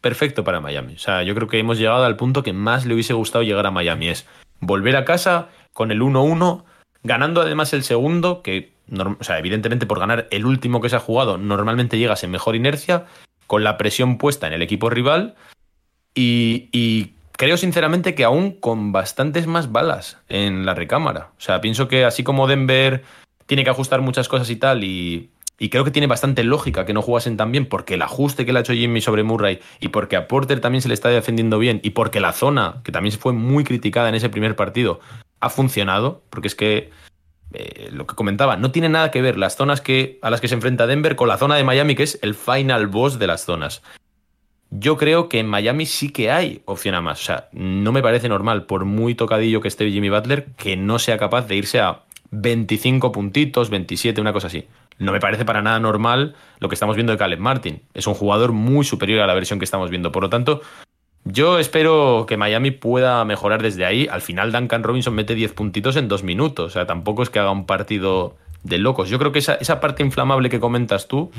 perfecto para Miami. O sea, yo creo que hemos llegado al punto que más le hubiese gustado llegar a Miami. Es volver a casa con el 1-1, ganando además el segundo, que o sea, evidentemente por ganar el último que se ha jugado, normalmente llegas en mejor inercia, con la presión puesta en el equipo rival. Y, creo sinceramente que aún con bastantes más balas en la recámara. O sea, pienso que así como Denver tiene que ajustar muchas cosas y tal, y, y creo que tiene bastante lógica que no jugasen tan bien, porque el ajuste que le ha hecho Jimmy sobre Murray, y porque a Porter también se le está defendiendo bien, y porque la zona, que también fue muy criticada en ese primer partido, ha funcionado, porque es que eh, lo que comentaba, no tiene nada que ver las zonas que, a las que se enfrenta Denver con la zona de Miami, que es el final boss de las zonas. Yo creo que en Miami sí que hay opción a más. O sea, no me parece normal, por muy tocadillo que esté Jimmy Butler, que no sea capaz de irse a 25 puntitos, 27, una cosa así. No me parece para nada normal lo que estamos viendo de Caleb Martin. Es un jugador muy superior a la versión que estamos viendo. Por lo tanto, yo espero que Miami pueda mejorar desde ahí. Al final, Duncan Robinson mete 10 puntitos en dos minutos. O sea, tampoco es que haga un partido de locos. Yo creo que esa, esa parte inflamable que comentas tú,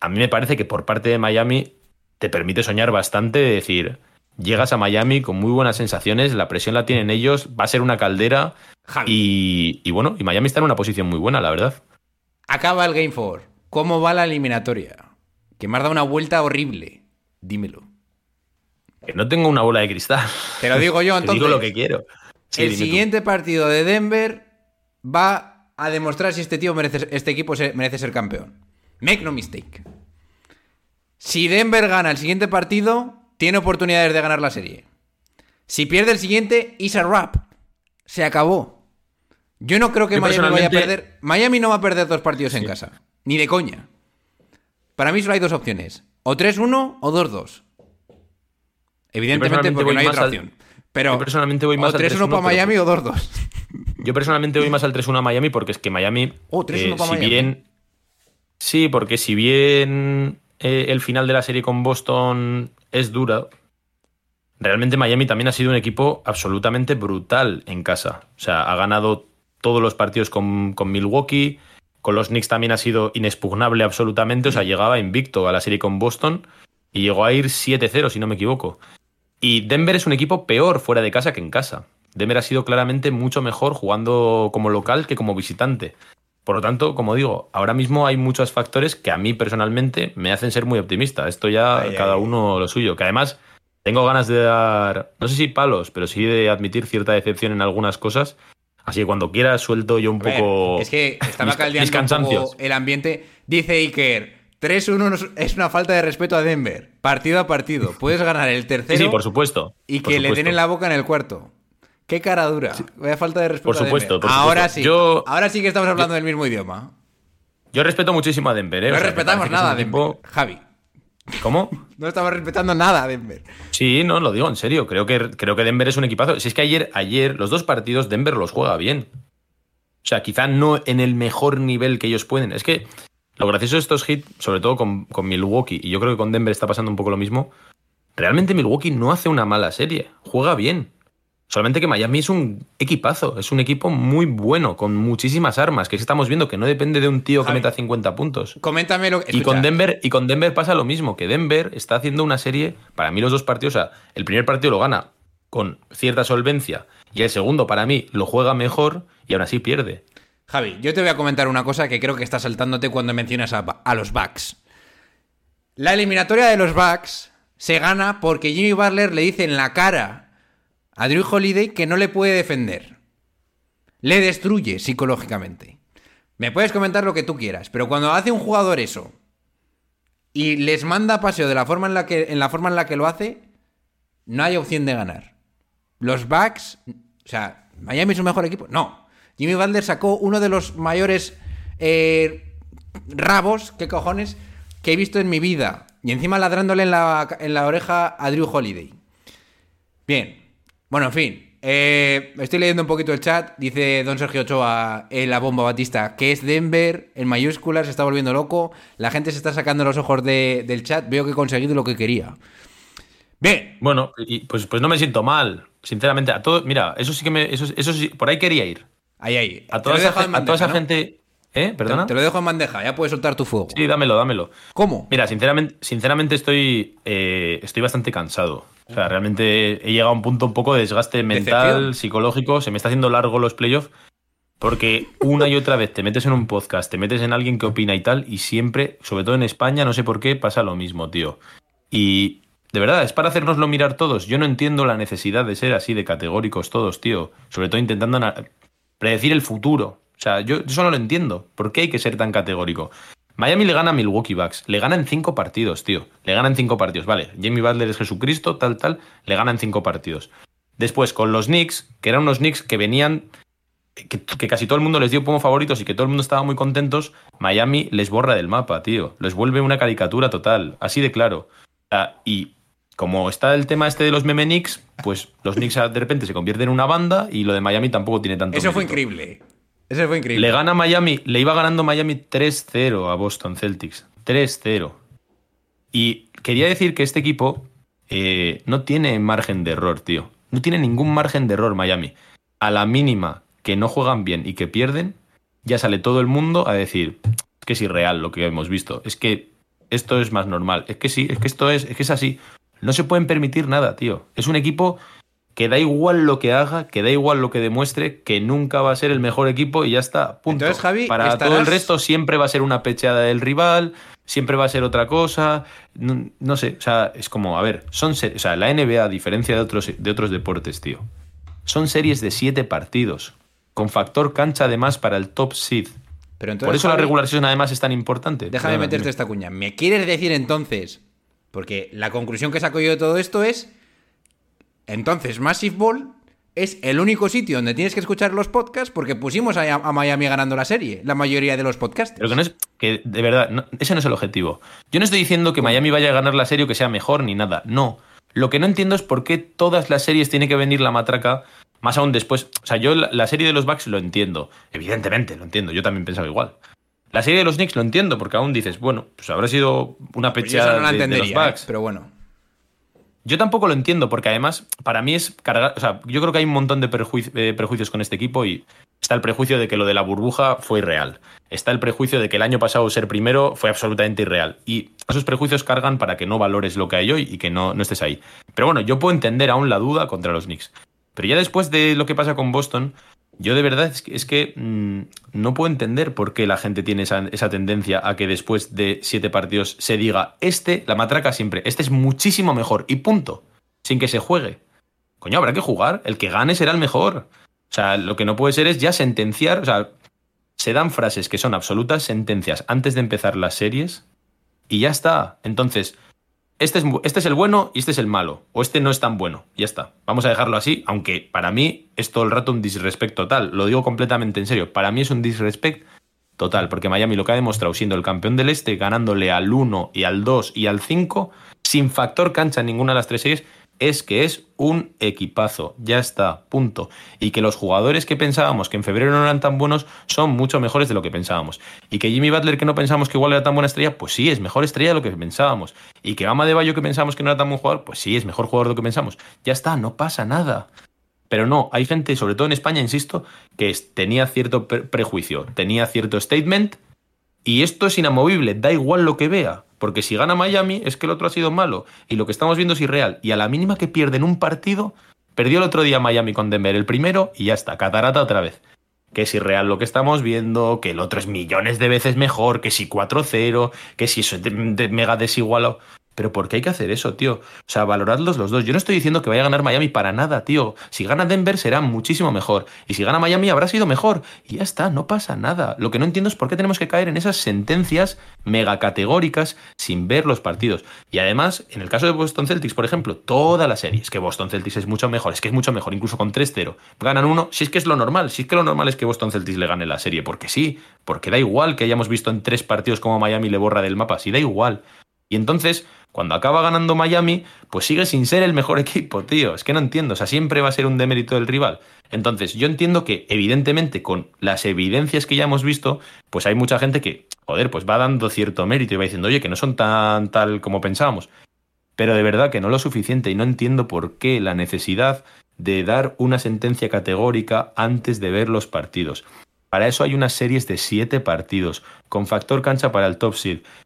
a mí me parece que por parte de Miami te permite soñar bastante de decir, llegas a Miami con muy buenas sensaciones, la presión la tienen ellos, va a ser una caldera y bueno, y Miami está en una posición muy buena, la verdad. acaba el Game 4. ¿Cómo va la eliminatoria? Que me has dado una vuelta horrible. Dímelo. Que no tengo una bola de cristal. Te lo digo yo, Te entonces. digo lo que quiero. Sí, el tú. siguiente partido de Denver va a demostrar si este tío merece, este equipo se- merece ser campeón. Make no mistake. Si Denver gana el siguiente partido, tiene oportunidades de ganar la serie. Si pierde el siguiente, is a wrap. Se acabó. Yo no creo que Yo Miami vaya a perder. Miami no va a perder dos partidos en casa. Ni de coña. Para mí solo hay dos opciones. O 3-1 o 2-2. Evidentemente porque no hay otra al- opción. Pero yo personalmente voy más o al 3-1 para 3-1, pero- Miami o 2-2. Yo personalmente voy más al 3-1 a Miami porque es que Miami. Oh, 3-1 para si Miami. bien. Sí, porque si bien eh, el final de la serie con Boston es dura, realmente Miami también ha sido un equipo absolutamente brutal en casa. O sea, ha ganado todos los partidos con, con Milwaukee. Con los Knicks también ha sido inexpugnable absolutamente. O sea, llegaba invicto a la serie con Boston y llegó a ir 7-0, si no me equivoco. Y Denver es un equipo peor fuera de casa que en casa. Denver ha sido claramente mucho mejor jugando como local que como visitante. Por lo tanto, como digo, ahora mismo hay muchos factores que a mí personalmente me hacen ser muy optimista. Esto ya Ay, cada ay. uno lo suyo. Que además tengo ganas de dar, no sé si palos, pero sí de admitir cierta decepción en algunas cosas. Así que cuando quieras suelto yo un ver, poco... es que estaba mis- caldeando mis un poco el ambiente. Dice Iker, 3-1 nos- es una falta de respeto a Denver. Partido a partido. Puedes ganar el tercero Sí, sí, por supuesto. y por que le supuesto. den en la boca en el cuarto. Qué cara dura. Vaya falta de respeto Por a supuesto, por Ahora supuesto. sí. Yo- Ahora sí que estamos hablando del mismo idioma. Yo respeto muchísimo a Denver, ¿eh? No O sea, me respetamos nada a Denver. Javi. ¿Cómo? No estamos respetando nada a Denver. Sí, no, lo digo en serio. Creo que, creo que Denver es un equipazo. Si es que ayer, ayer, los dos partidos, Denver los juega bien. O sea, quizá no en el mejor nivel que ellos pueden. Es que lo gracioso de estos hits, sobre todo con, con Milwaukee, y yo creo que con Denver está pasando un poco lo mismo, realmente Milwaukee no hace una mala serie, juega bien. Solamente que Miami es un equipazo, es un equipo muy bueno, con muchísimas armas, que estamos viendo que no depende de un tío que Javi, meta 50 puntos. Coméntame lo que. Y con, Denver, y con Denver pasa lo mismo, que Denver está haciendo una serie, para mí los dos partidos, o sea, el primer partido lo gana con cierta solvencia y el segundo para mí lo juega mejor y aún así pierde. Javi, yo te voy a comentar una cosa que creo que está saltándote cuando mencionas a, los Bucks. La eliminatoria de los Bucks se gana porque Jimmy Butler le dice en la cara a Drew Holiday que no le puede defender. Le destruye psicológicamente. Me puedes comentar lo que tú quieras, pero cuando hace un jugador eso y les manda paseo de la forma en la que, en la forma en la que lo hace, no hay opción de ganar. Los Bucks, o sea, Miami es un mejor equipo. No. Jimmy Butler sacó uno de los mayores eh, rabos, qué cojones, que he visto en mi vida. Y encima ladrándole en la, en la oreja a Drew Holiday. Bien. Bueno, en fin. eh, estoy leyendo un poquito el chat. Dice Don Sergio Ochoa, eh, la bomba Batista, que es Denver, en mayúsculas, se está volviendo loco. La gente se está sacando los ojos de- del chat. Veo que he conseguido lo que quería. Bien. Bueno, y pues, pues no me siento mal, sinceramente. A todo, mira, eso sí que me. Eso, eso sí, por ahí quería ir. Ahí, ahí. A toda esa, gente. ¿Eh? ¿Perdona? Te lo dejo en bandeja, ya puedes soltar tu fuego. Sí, dámelo, dámelo. ¿Cómo? Mira, sinceramente, sinceramente estoy, eh, estoy bastante cansado. O sea, realmente he llegado a un punto un poco de desgaste mental, Decepción. psicológico. Se me está haciendo largo los playoffs. Porque una y otra vez te metes en un podcast, te metes en alguien que opina y tal, y siempre, sobre todo en España, no sé por qué, pasa lo mismo, tío. Y de verdad, es para hacernoslo mirar todos. Yo no entiendo la necesidad de ser así de categóricos todos, tío. Sobre todo intentando predecir el futuro. O sea, yo eso no lo entiendo. ¿Por qué hay que ser tan categórico? Miami le gana a Milwaukee Bucks. Le gana en cinco partidos, tío. Le gana en cinco partidos. Vale, Jamie Butler es Jesucristo, tal, tal. Le gana en cinco partidos. Después, con los Knicks, que eran unos Knicks que venían. Que, casi todo el mundo les dio como favoritos y que todo el mundo estaba muy contentos. Miami les borra del mapa, tío. Les vuelve una caricatura total. Así de claro. Ah, y como está el tema este de los meme Knicks, pues los Knicks de repente se convierten en una banda y lo de Miami tampoco tiene tanto Eso fue increíble. Eso fue increíble. Le gana Miami, le iba ganando Miami 3-0 a Boston Celtics. 3-0. Y quería decir que este equipo eh, no tiene margen de error, tío. No tiene ningún margen de error Miami. A la mínima que no juegan bien y que pierden, ya sale todo el mundo a decir que es irreal lo que hemos visto. Es que esto es más normal. Es que sí, es que esto es, es que es así. No se pueden permitir nada, tío. Es un equipo que da igual lo que haga, que da igual lo que demuestre, que nunca va a ser el mejor equipo y ya está. Punto. Entonces, Javi, Para todo el resto siempre va a ser una pecheada del rival, siempre va a ser otra cosa. No, no sé, o sea, es como, a ver, son se- o sea, la NBA, a diferencia de otros, de otros deportes, tío, son series de siete partidos, con factor cancha además para el top seed. Pero entonces, Por eso la regulación además es tan importante. Déjame meterte esta cuña. ¿Me quieres decir entonces? Porque la conclusión que saco yo de todo esto es. Entonces, Massive Ball es el único sitio donde tienes que escuchar los podcasts porque pusimos a, Miami ganando la serie, la mayoría de los podcasts. Pero que no es. Que de verdad, ese no es el objetivo. Yo no estoy diciendo que Miami vaya a ganar la serie o que sea mejor ni nada. No. Lo que no entiendo es por qué todas las series tiene que venir la matraca. Más aún después. O sea, yo la, la serie de los Bucks lo entiendo. Evidentemente, lo entiendo. Yo también pensaba igual. La serie de los Knicks lo entiendo, porque aún dices, bueno, pues habrá sido una no la de, de los ¿eh? Bucks. pero bueno. Yo tampoco lo entiendo, porque además, para mí es cargar. O sea, yo creo que hay un montón de eh, prejuicios con este equipo y está el prejuicio de que lo de la burbuja fue irreal. Está el prejuicio de que el año pasado ser primero fue absolutamente irreal. Y esos prejuicios cargan para que no valores lo que hay hoy y que no, no estés ahí. Pero bueno, yo puedo entender aún la duda contra los Knicks. Pero ya después de lo que pasa con Boston, yo de verdad es que, mm, no puedo entender por qué la gente tiene esa, esa tendencia a que después de siete partidos se diga, este, la matraca siempre, este es muchísimo mejor y punto, sin que se juegue. Coño, habrá que jugar, el que gane será el mejor. O sea, lo que no puede ser es ya sentenciar, o sea, se dan frases que son absolutas sentencias antes de empezar las series y ya está. Entonces, este este es el bueno y este es el malo. O este no es tan bueno. Ya está. Vamos a dejarlo así, aunque para mí es todo el rato un disrespect total. Lo digo completamente en serio. Para mí es un disrespect total, porque Miami lo que ha demostrado siendo el campeón del este, ganándole al 1 y al 2 y al 5, sin factor cancha en ninguna de las tres series, es que es un equipazo, ya está, punto. Y que los jugadores que pensábamos que en febrero no eran tan buenos son mucho mejores de lo que pensábamos. Y que Jimmy Butler, que no pensábamos que igual era tan buena estrella, pues sí, es mejor estrella de lo que pensábamos. Y que Ama de Bayo, que pensábamos que no era tan buen jugador, pues sí, es mejor jugador de lo que pensamos. Ya está, no pasa nada. Pero no, hay gente, sobre todo en España, insisto, que tenía cierto pre- prejuicio, tenía cierto statement, y esto es inamovible, da igual lo que vea, porque si gana Miami es que el otro ha sido malo, y lo que estamos viendo es irreal, y a la mínima que pierden un partido, perdió el otro día Miami con Denver el primero, y ya está, catarata otra vez. Que es irreal lo que estamos viendo, que el otro es millones de veces mejor, que si 4-0, que si eso es mega desigualado. Pero ¿por qué hay que hacer eso, tío? O sea, valoradlos los dos. Yo no estoy diciendo que vaya a ganar Miami para nada, tío. Si gana Denver será muchísimo mejor. Y si gana Miami habrá sido mejor. Y ya está, no pasa nada. Lo que no entiendo es por qué tenemos que caer en esas sentencias mega categóricas sin ver los partidos. Y además, en el caso de Boston Celtics, por ejemplo, toda la serie es que Boston Celtics es mucho mejor, es que es mucho mejor, incluso con 3-0. Ganan uno, si es que es lo normal, si es que lo normal es que Boston Celtics le gane la serie, porque sí, porque da igual que hayamos visto en tres partidos como Miami le borra del mapa, sí da igual. Y entonces, cuando acaba ganando Miami, pues sigue sin ser el mejor equipo, tío. Es que no entiendo. O sea, siempre va a ser un demérito del rival. Entonces, yo entiendo que, evidentemente, con las evidencias que ya hemos visto, pues hay mucha gente que, joder, pues va dando cierto mérito y va diciendo, oye, que no son tan tal como pensábamos. Pero de verdad que no lo suficiente y no entiendo por qué la necesidad de dar una sentencia categórica antes de ver los partidos. Para eso hay unas series de siete partidos, con factor cancha para el top.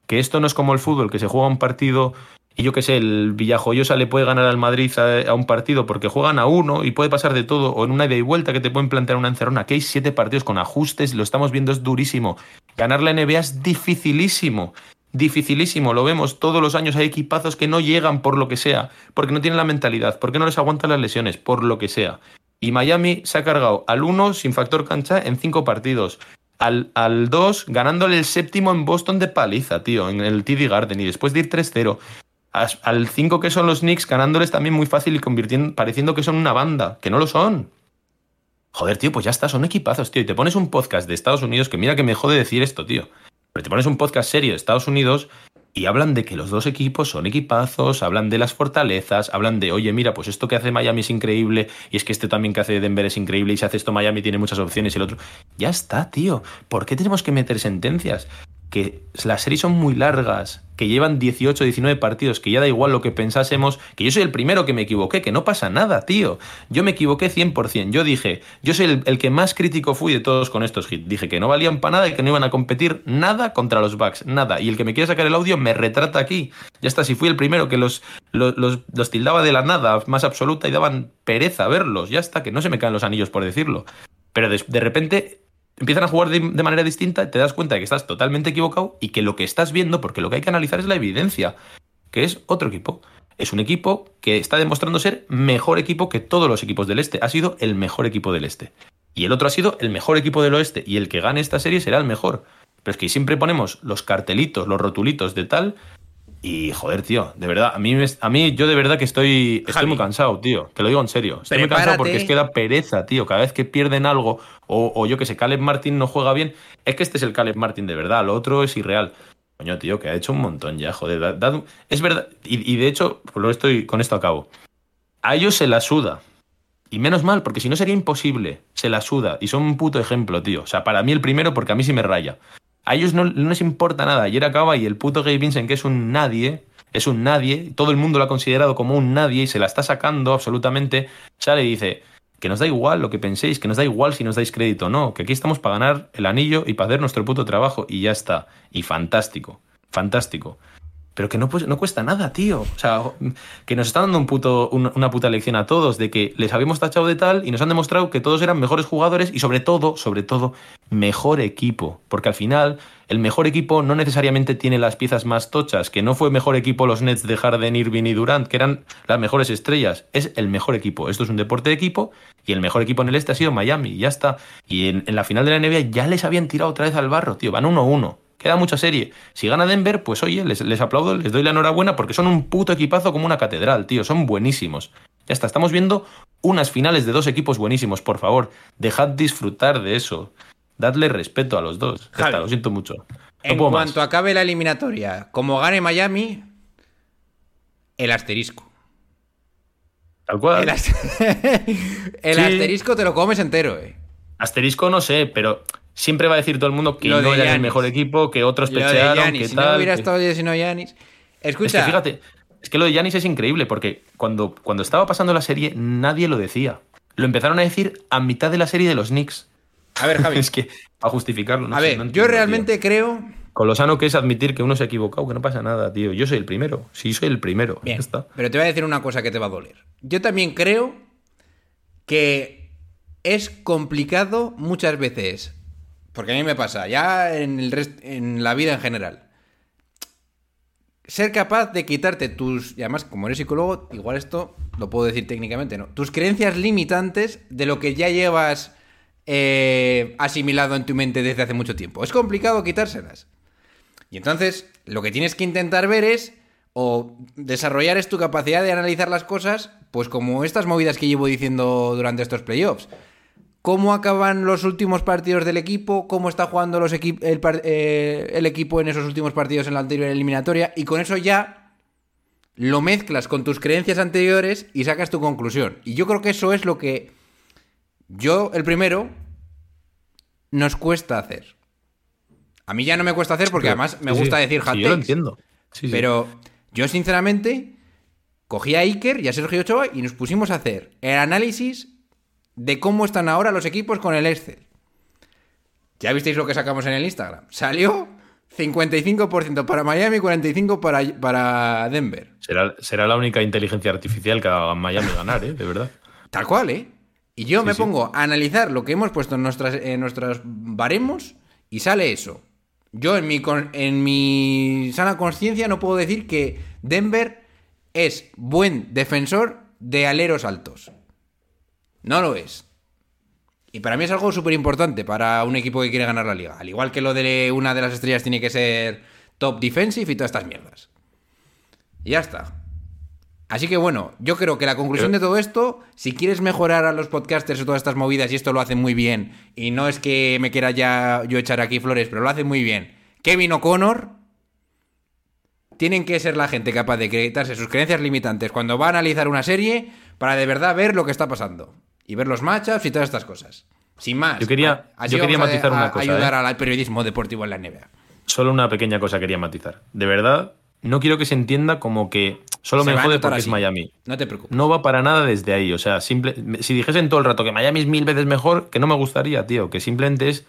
Que esto no es como el fútbol, que se juega un partido y yo qué sé, el Villajoyosa le puede ganar al Madrid a, a un partido porque juegan a uno y puede pasar de todo, o en una ida y vuelta que te pueden plantear una encerrona. Que hay siete partidos con ajustes, lo estamos viendo, es durísimo. Ganar la NBA es dificilísimo. Dificilísimo, lo vemos todos los años. Hay equipazos que no llegan por lo que sea, porque no tienen la mentalidad, porque no les aguantan las lesiones, por lo que sea. Y Miami se ha cargado al 1 sin factor cancha en cinco partidos. Al, al 2 ganándole el séptimo en Boston de paliza, tío, en el TD Garden. Y después de ir 3-0. As- Al 5 que son los Knicks ganándoles también muy fácil y convirtiendo, pareciendo que son una banda, que no lo son. Joder, tío, pues ya está, son equipazos, tío. Y te pones un podcast de Estados Unidos, que mira que me jode decir esto, tío. Pero te pones un podcast serio de Estados Unidos y hablan de que los dos equipos son equipazos, hablan de las fortalezas, hablan de, oye, mira, pues esto que hace Miami es increíble, y es que este también que hace Denver es increíble, y si hace esto Miami tiene muchas opciones y el otro. Ya está, tío. ¿Por qué tenemos que meter sentencias? Que las series son muy largas, que llevan 18, 19 partidos, que ya da igual lo que pensásemos, que yo soy el primero que me equivoqué, que no pasa nada, tío. Yo me equivoqué 100%. Yo dije, yo soy el, el que más crítico fui de todos con estos hits. Dije que no valían para nada y que no iban a competir nada contra los Bucks, nada. Y el que me quiere sacar el audio me retrata aquí. Ya está, si fui el primero que los, los, los- tildaba de la nada más absoluta y daban pereza verlos. Ya está, que no se me caen los anillos por decirlo. Pero de, de repente empiezan a jugar de, manera distinta, te das cuenta de que estás totalmente equivocado y que lo que estás viendo, porque lo que hay que analizar es la evidencia, que es otro equipo. Es un equipo que está demostrando ser mejor equipo que todos los equipos del este. Ha sido el mejor equipo del este. Y el otro ha sido el mejor equipo del oeste. Y el que gane esta serie será el mejor. Pero es que siempre ponemos los cartelitos, los rotulitos de tal. Y joder, tío, de verdad, a mí, me- a mí yo de verdad que estoy, estoy Javi. muy cansado, tío. Te lo digo en serio. Estoy muy cansado porque es que da pereza, tío. Cada vez que pierden algo, o, o yo que sé, Caleb Martin no juega bien, es que este es el Caleb Martin de verdad, lo otro es irreal. Coño, tío, que ha hecho un montón ya, joder. da- da un- es verdad, y, y de hecho, pues lo estoy, con esto acabo. A ellos se la suda. Y menos mal, porque si no sería imposible. Se la suda. Y son un puto ejemplo, tío. O sea, para mí el primero, porque a mí sí me raya. A ellos no, no les importa nada. Ayer acaba y el puto Gabe Vincent, que es un nadie, es un nadie, todo el mundo lo ha considerado como un nadie y se la está sacando absolutamente, sale y dice que nos da igual lo que penséis, que nos da igual si nos dais crédito o no, que aquí estamos para ganar el anillo y para hacer nuestro puto trabajo y ya está. Y fantástico, fantástico. Pero que no, pues, no cuesta nada, tío. O sea, que nos están dando un puto, un- una puta lección a todos de que les habíamos tachado de tal y nos han demostrado que todos eran mejores jugadores y sobre todo, sobre todo, mejor equipo. Porque al final, el mejor equipo no necesariamente tiene las piezas más tochas, que no fue mejor equipo los Nets de Harden, Irving y Durant, que eran las mejores estrellas. Es el mejor equipo. Esto es un deporte de equipo y el mejor equipo en el este ha sido Miami. Ya está. Y en, en la final de la NBA ya les habían tirado otra vez al barro, tío. Van 1-1. Queda mucha serie. Si gana Denver, pues oye, les, les aplaudo, les doy la enhorabuena porque son un puto equipazo como una catedral, tío. Son buenísimos. Ya está, estamos viendo unas finales de dos equipos buenísimos, por favor. Dejad disfrutar de eso. Dadle respeto a los dos. Ya está, lo siento mucho. No en cuanto más. acabe la eliminatoria, como gane Miami, el asterisco. Tal cual. El, as- el Sí. asterisco te lo comes entero, eh. Asterisco no sé, pero siempre va a decir todo el mundo que Lo no eran el mejor equipo, que otros Lo pechearon, que si tal. no hubiera que- estado si no Giannis. Escucha, Es que fíjate, es que lo de Yanis es increíble porque cuando, cuando estaba pasando la serie nadie lo decía. Lo empezaron a decir a mitad de la serie de los Knicks. a ver, Javi. es que, para justificarlo, no a sé, ver, no yo realmente tío. creo. Con lo sano que es admitir que uno se ha equivocado, que no pasa nada, tío. Yo soy el primero. Sí, soy el primero. Bien, está. pero te voy a decir una cosa que te va a doler. Yo también creo que es complicado muchas veces, porque a mí me pasa, ya en, el rest- en la vida en general, ser capaz de quitarte tus, y además como eres psicólogo, igual esto lo puedo decir técnicamente, ¿no? Tus creencias limitantes de lo que ya llevas eh, asimilado en tu mente desde hace mucho tiempo. Es complicado quitárselas. Y entonces, lo que tienes que intentar ver es, o desarrollar es tu capacidad de analizar las cosas, pues como estas movidas que llevo diciendo durante estos playoffs. ¿Cómo acaban los últimos partidos del equipo? ¿Cómo está jugando los equi- el, par- eh, el equipo en esos últimos partidos en la anterior eliminatoria? Y con eso ya lo mezclas con tus creencias anteriores y sacas tu conclusión. Y yo creo que eso es lo que yo, el primero, nos cuesta hacer. A mí ya no me cuesta hacer porque Pero- además me sí, gusta decir hot Sí, yo lo entiendo. Sí. Pero yo, sinceramente, cogí a Iker y a Sergio Ochoa y nos pusimos a hacer el análisis de cómo están ahora los equipos con el Excel. Ya visteis lo que sacamos en el Instagram. Salió 55% para Miami, 45% para, para Denver. Será, será la única inteligencia artificial que haga Miami ganar, ¿eh? De verdad. Tal cual, ¿eh? Y yo Sí, me sí. pongo a analizar lo que hemos puesto en, nuestras, en nuestros baremos y sale eso. Yo en mi, en mi sana conciencia no puedo decir que Denver es buen defensor de aleros altos. No lo es. Y para mí es algo súper importante para un equipo que quiere ganar la liga. Al igual que lo de una de las estrellas tiene que ser top defensive y todas estas mierdas. Y ya está. Así que bueno, yo creo que la conclusión de todo esto, si quieres mejorar a los podcasters o todas estas movidas, y esto lo hacen muy bien, y no es que me quiera ya yo echar aquí flores, pero lo hacen muy bien, Kevin O'Connor, tienen que ser la gente capaz de quitarse sus creencias limitantes cuando va a analizar una serie para de verdad ver lo que está pasando. Y ver los matchups y todas estas cosas. Sin más. Yo quería- Así yo quería a- matizar una cosa, ayudar ¿eh? al periodismo deportivo en la NBA. Solo una pequeña cosa quería matizar. De verdad, no quiero que se entienda como que solo Se me jode porque así. es Miami. No te preocupes. No va para nada desde ahí. O sea, simple, si dijesen todo el rato que Miami es mil veces mejor, que no me gustaría, tío. Que simplemente es.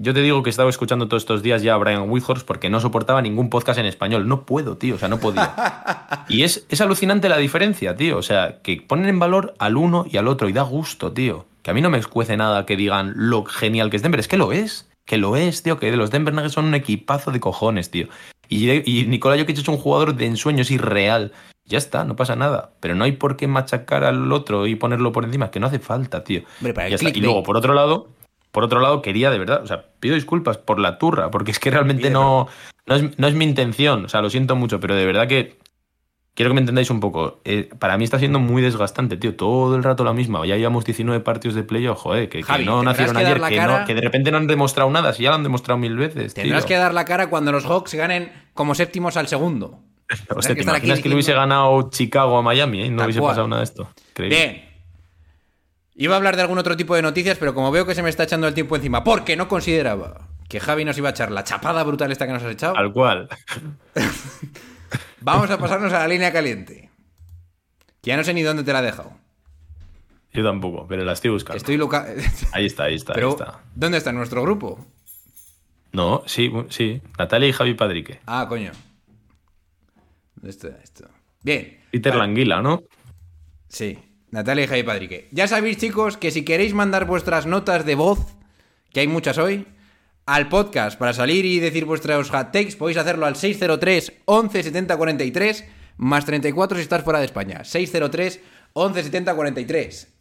Yo te digo que he estado escuchando todos estos días ya a Brian Windhorst porque no soportaba ningún podcast en español. No puedo, tío. O sea, no podía. y es, es alucinante la diferencia, tío. O sea, que ponen en valor al uno y al otro y da gusto, tío. Que a mí no me escuece nada que digan lo genial que es Denver. Es que lo es. Que lo es, tío. Que los Denver Nuggets son un equipazo de cojones, tío. Y, y Nikola Jokic es un jugador de ensueño, es irreal. Ya está, no pasa nada. Pero no hay por qué machacar al otro y ponerlo por encima, que no hace falta, tío. Hombre, para el Ya está. Y luego, por otro lado, por otro lado, quería de verdad, o sea, pido disculpas por la turra, porque es que realmente no, no, es, no es mi intención. O sea, lo siento mucho, pero de verdad que quiero que me entendáis un poco. Eh, para mí está siendo muy desgastante, tío. Todo el rato la misma. Ya llevamos 19 partidos de playoff, joder, que, no nacieron que ayer, que, cara- no- que de repente no han demostrado nada, si ya lo han demostrado mil veces. Tendrás tío. que dar la cara cuando los Hawks ganen como séptimos al segundo. Hostia, ¿te imaginas que le hubiese ganado Chicago a Miami eh? no Tal hubiese cual. pasado nada de esto? Increíble. Bien. Iba a hablar de algún otro tipo de noticias, pero como veo que se me está echando el tiempo encima, porque no consideraba que Javi nos iba a echar la chapada brutal esta que nos has echado, Al cual. vamos a pasarnos a la línea caliente. Que ya no sé ni dónde te la he dejado. Yo tampoco, pero la estoy buscando. Estoy loca. Ahí está, ahí está, Pero, ahí está. ¿dónde está nuestro grupo? No, sí, sí. Natalia y Javi Padrique. Ah, coño. ¿Dónde está esto? Bien. Peter Languila, ¿no? Sí, Natalia y Javi Padrique. Ya sabéis, chicos, que si queréis mandar vuestras notas de voz, que hay muchas hoy, al podcast para salir y decir vuestros hot takes, podéis hacerlo al 603 11 70 43 más 34 si estás fuera de España. 603 11 70 43.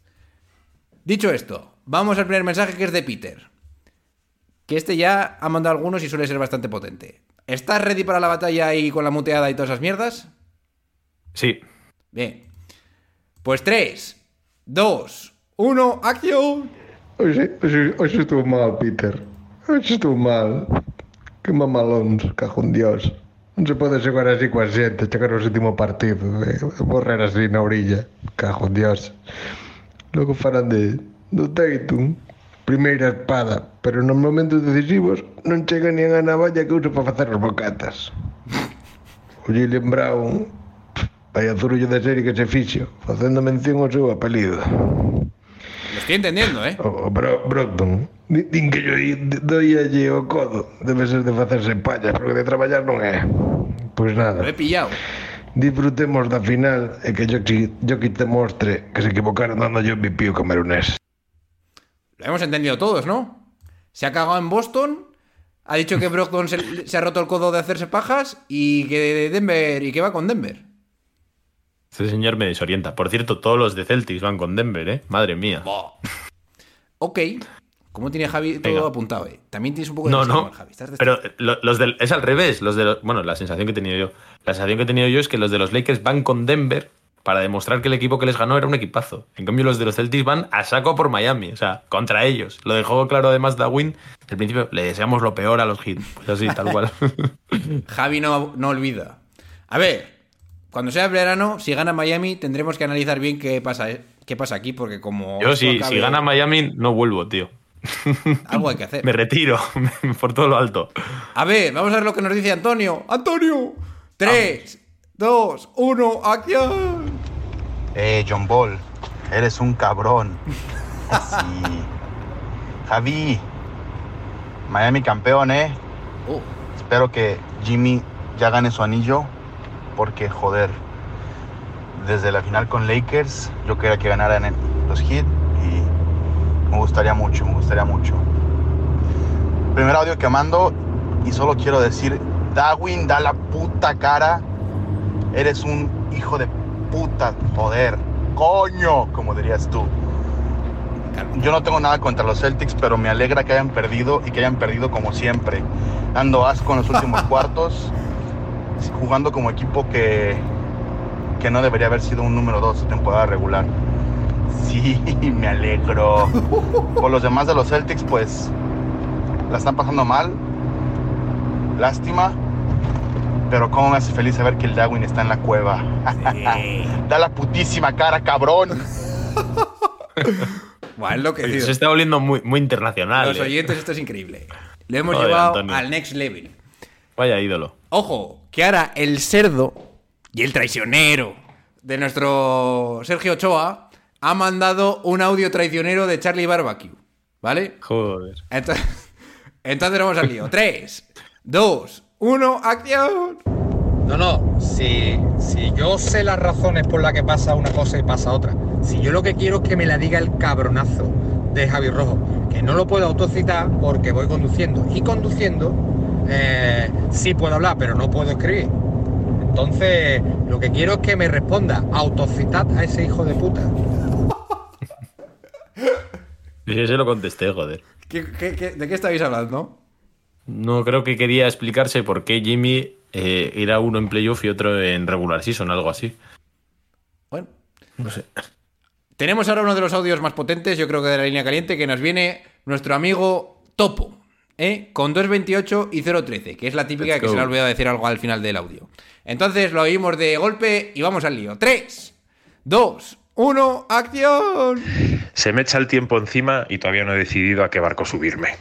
Dicho esto, vamos al primer mensaje que es de Peter. Que este ya ha mandado algunos y suele ser bastante potente. ¿Estás ready para la batalla y con la muteada y todas esas mierdas? Sí. Bien. Pues 3, 2, 1, acción. Hoxe, hoxe, mal, Peter. Hoxe estuvo mal. Que mamalóns, cajón dios. Non se pode xogar así coa xente, chegar ao último partido, eh, borrar así na orilla, cajón dios. Logo farán de, do Tatum, primeira espada, pero nos momentos decisivos non chega nin a navalla que uso para facer os bocatas. O Jillian Brown Vaya zurullo de serie que se fixo, facendo mención ao seu apelido. Lo estoy entendiendo, eh? O, o Bro Brockton. Din que yo doialle o codo. Debe ser de facerse pallas, porque de traballar non é. Pois nada. Lo he pillado. Disfrutemos da final e que yo, yo te mostre que se equivocaron dando yo mi pío camerunés. Lo hemos entendido todos, ¿no? Se ha cagado en Boston, ha dicho que Brockton se, se ha roto el codo de hacerse pajas y que Denver y que va con Denver. Este señor me desorienta. Por cierto, todos los de Celtics van con Denver, ¿eh? Madre mía. Ok. ¿Cómo tiene Javi todo Venga. apuntado? eh? También tienes un poco de No, no. Javi. Estás de- Pero lo- los del, es al revés. Los de los- bueno, la sensación que he tenido yo. La sensación que he tenido yo es que los de los Lakers van con Denver para demostrar que el equipo que les ganó era un equipazo. En cambio, los de los Celtics van a saco por Miami. O sea, contra ellos. Lo dejó claro además Dawin. Al principio le deseamos lo peor a los Heat. Pues así, tal cual. Javi no, no olvida. A ver, cuando sea verano, si gana Miami, tendremos que analizar bien qué pasa, eh, qué pasa aquí, porque como. Yo si, acabe, si gana Miami no vuelvo, tío. Algo hay que hacer. Me retiro por todo lo alto. A ver, vamos a ver lo que nos dice Antonio. ¡Antonio! 3, 2, 1, acción. Eh, John Ball, eres un cabrón. Sí. Javi, Miami campeón, ¿eh? Oh, Espero que Jimmy ya gane su anillo, porque joder, desde la final con Lakers, yo quería que ganaran los Heat y me gustaría mucho, me gustaría mucho. Primer audio que mando y solo quiero decir, Darwin, da la puta cara, eres un hijo de puta, joder, coño, como dirías tú. Yo no tengo nada contra los Celtics, pero me alegra que hayan perdido y que hayan perdido como siempre. Dando asco en los últimos cuartos, jugando como equipo que, que no debería haber sido un número 2 de temporada regular. Sí, me alegro. Por los demás de los Celtics, pues la están pasando mal. Lástima. Pero cómo me hace feliz saber que el Darwin está en la cueva. da la putísima cara, cabrón. Lo que Se está volviendo muy, muy internacional. Los eh. oyentes, esto es increíble. Lo hemos Joder, llevado Antonio. al next level. Vaya ídolo. Ojo, que ahora el cerdo y el traicionero de nuestro Sergio Ochoa ha mandado un audio traicionero de Charlie Barbecue. ¿Vale? Joder. Entonces, entonces vamos al lío. 3, 2, 1, acción. No, no, si, si yo sé las razones por las que pasa una cosa y pasa otra, si yo lo que quiero es que me la diga el cabronazo de Javi Rojo, que no lo puedo autocitar porque voy conduciendo, y conduciendo eh, sí puedo hablar, pero no puedo escribir. Entonces, lo que quiero es que me responda, autocitad a ese hijo de puta. Sí, ese lo contesté, joder. ¿Qué- qué- qué- de qué estáis hablando? No creo que quería explicarse por qué Jimmy eh, era uno en playoff y otro en regular season, algo así. Bueno, No sé. tenemos ahora uno de los audios más potentes, yo creo que de la línea caliente, que nos viene nuestro amigo Topo, ¿eh? con 2.28 y 0.13, que es la típica Let's que se le ha olvidado decir algo al final del audio. Entonces lo oímos de golpe y vamos al lío. 3, 2, 1, acción. Se me echa el tiempo encima y todavía no he decidido a qué barco subirme.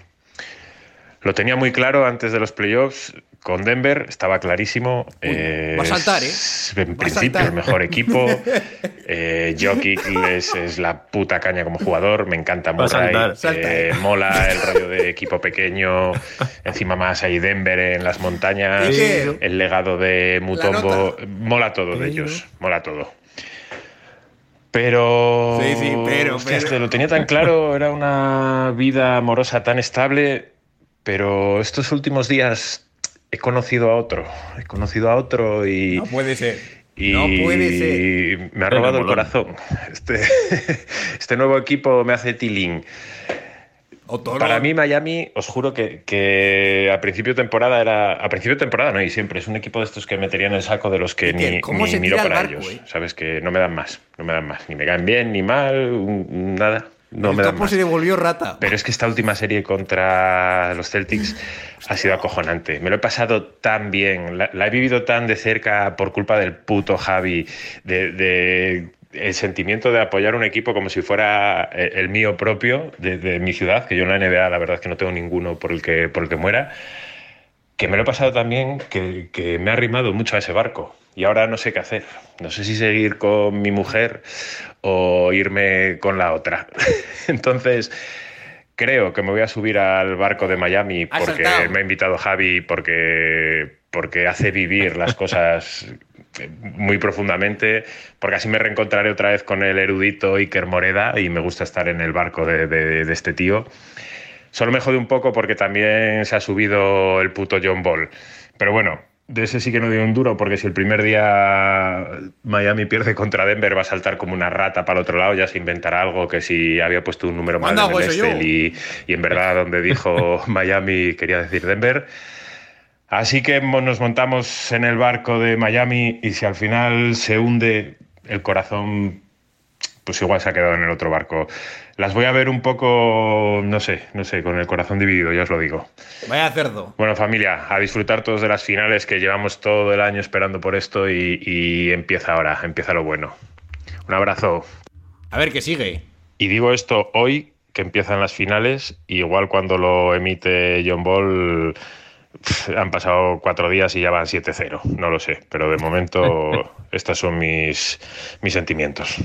Lo tenía muy claro antes de los playoffs con Denver, estaba clarísimo. va a saltar, ¿eh? En Va principio, el mejor equipo. eh, Jokic es, es la puta caña como jugador. Me encanta Va a Murray. saltar. Eh, ¿eh? mola el rollo de equipo pequeño. Encima más hay Denver en las montañas. El legado de Mutombo. Mola todo de ellos. Mola todo. Pero. Sí, sí, pero, Hostia, es pero. que lo tenía tan claro, era una vida amorosa tan estable, pero estos últimos días he conocido a otro. He conocido a otro y. No puede ser. y No puede ser. me ha robado el corazón. Este, este nuevo equipo me hace tiling. Otoro. Para mí, Miami, os juro que, que a principio de temporada era. A principio de temporada no, y siempre. Es un equipo de estos que metería en el saco de los que ni, ¿cómo ni se miro para barco, ellos. eh? Sabes que no me dan más. No me dan más. Ni me caen bien, ni mal, nada. No el me topo se devolvió rata. Pero es que esta última serie contra los Celtics ha sido acojonante. Me lo he pasado tan bien, la, la he vivido tan de cerca por culpa del puto Javi, de, de el sentimiento de apoyar un equipo como si fuera eh, el mío propio, de, de mi ciudad, que yo en la NBA la verdad es que no tengo ninguno por el que, por el que muera, que me lo he pasado también, que, que me ha arrimado mucho a ese barco. Y ahora no sé qué hacer. No sé si seguir con mi mujer o irme con la otra. Entonces, creo que me voy a subir al barco de Miami porque me ha invitado Javi, porque, porque hace vivir las cosas muy profundamente, porque así me reencontraré otra vez con el erudito Iker Moreda y me gusta estar en el barco de, de- de este tío. Solo me jode un poco porque también se ha subido el puto John Ball. Pero bueno, de ese sí que no dio un duro porque si el primer día Miami pierde contra Denver va a saltar como una rata para el otro lado, ya se inventará algo que si había puesto un número mal ¿Cuándo en el yo? Excel y, y en verdad donde dijo Miami quería decir Denver. Así que nos montamos en el barco de Miami y si al final se hunde el corazón, pues igual se ha quedado en el otro barco. Las voy a ver un poco, no sé, no sé, con el corazón dividido, ya os lo digo. Vaya cerdo. Bueno, familia, a disfrutar todos de las finales que llevamos todo el año esperando por esto y, y empieza ahora, empieza lo bueno. Un abrazo. A ver qué sigue. Y digo esto hoy, que empiezan las finales, igual cuando lo emite John Ball han pasado cuatro días y ya van 7-0, no lo sé, pero de momento estos son mis, mis sentimientos.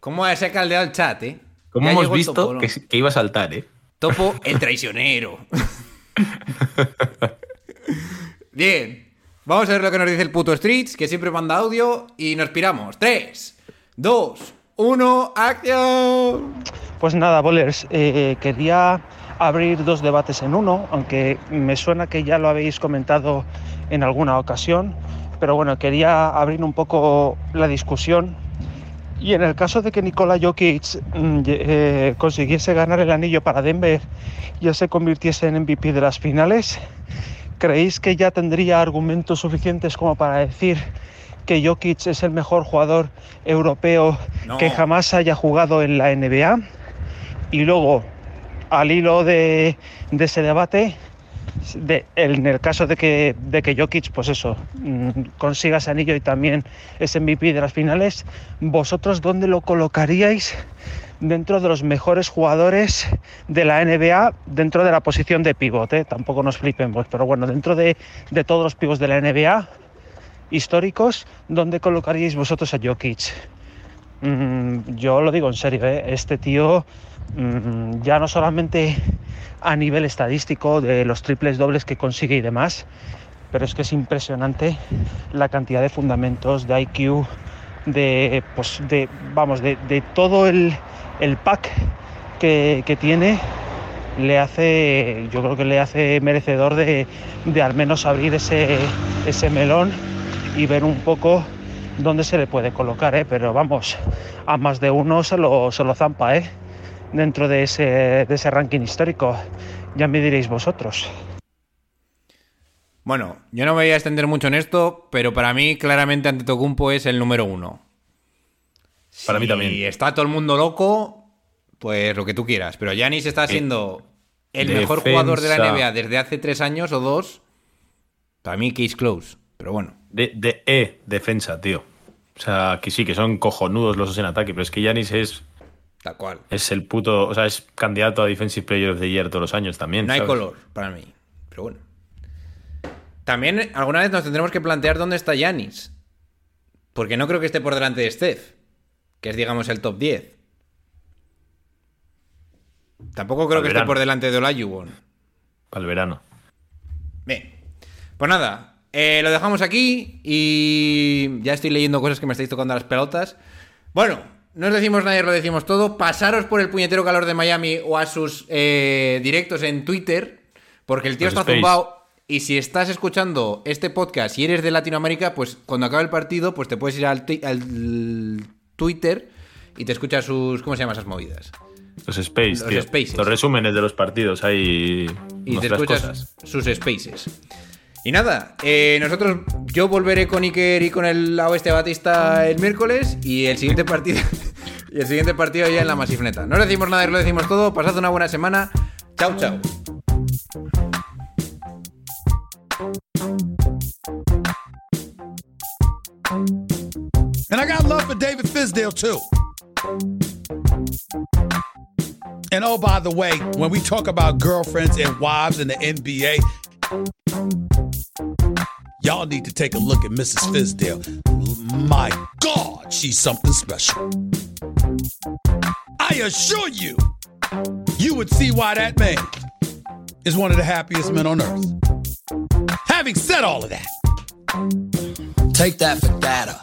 ¿Cómo se ha caldeado el chat, eh? Como Ya hemos visto topo, ¿no? que, que iba a saltar, ¿eh? Topo, el traicionero. Bien. Vamos a ver lo que nos dice el puto Streets, que siempre manda audio, y nos piramos. 3, 2, 1, acción. Pues nada, Bolers, eh, quería abrir dos debates en uno, aunque me suena que ya lo habéis comentado en alguna ocasión, pero bueno, quería abrir un poco la discusión. Y en el caso de que Nikola Jokic mm, eh, consiguiese ganar el anillo para Denver y él se convirtiese en MVP de las finales, ¿creéis que ya tendría argumentos suficientes como para decir que Jokic es el mejor jugador europeo No. que jamás haya jugado en la NBA? Y luego, al hilo de, de ese debate, en el caso de que, de que Jokic, pues eso, mm, consiga ese anillo y también es MVP de las finales, ¿vosotros dónde lo colocaríais dentro de los mejores jugadores de la NBA, dentro de la posición de pivote? Tampoco nos flipemos, pero bueno, dentro de, de todos los pivots de la NBA históricos, ¿dónde colocaríais vosotros a Jokic? Mm, yo lo digo en serio, ¿eh? este tío mm, ya no solamente a nivel estadístico de los triples dobles que consigue y demás, pero es que es impresionante la cantidad de fundamentos, de IQ, de, pues de, vamos, de, de todo el, el pack que, que tiene, le hace, yo creo que le hace merecedor de, de al menos abrir ese, ese melón y ver un poco dónde se le puede colocar, ¿eh? pero vamos, a más de uno se lo, se lo zampa ¿eh? Dentro de ese, de ese ranking histórico. Ya me diréis vosotros. Bueno, yo no me voy a extender mucho en esto, pero para mí claramente Antetokounmpo es el número uno. Para mí Si también. está todo el mundo loco, pues lo que tú quieras. Pero Yanis está siendo el mejor jugador de la NBA desde hace tres años o dos. Para mí, case close. Pero bueno. De, de E, defensa, tío. O sea, que sí, que son cojonudos los dos en ataque, pero es que Yanis es, Tal cual. es el puto. O sea, es candidato a Defensive Player of the Year todos los años también. No hay color para mí. Pero bueno. También alguna vez nos tendremos que plantear dónde está Yanis. Porque no creo que esté por delante de Steph, que es digamos el top 10. Tampoco creo Al que esté por delante de Olajuwon. Para el verano. Bien. Pues nada, eh, lo dejamos aquí y ya estoy leyendo cosas que me estáis tocando las pelotas. Bueno, no os decimos os lo decimos todo. Pasaros por el puñetero calor de Miami o a sus eh, directos en Twitter, porque el tío Los está zumbado. Y si estás escuchando este podcast y eres de Latinoamérica, pues cuando acabe el partido, pues te puedes ir al, Twitter y te escuchas sus. ¿Cómo se llaman esas movidas? Los Space, Los tío. Spaces. Los resúmenes de los partidos hay. y te escuchas cosas. sus spaces. Y nada, eh, nosotros, yo volveré con Iker y con el Oeste Batista el miércoles y el siguiente partido, Y el siguiente partido ya en la masifneta. No decimos nada y lo decimos todo. Pasad una buena semana. Chao, chao. And I got love for David Fisdale too. And oh, by the way, when we talk about girlfriends and wives in the NBA, y'all need to take a look at Mrs. Fisdale. My God, she's something special. I assure you, you would see why that man is one of the happiest men on earth. Having said all of that, take that for data.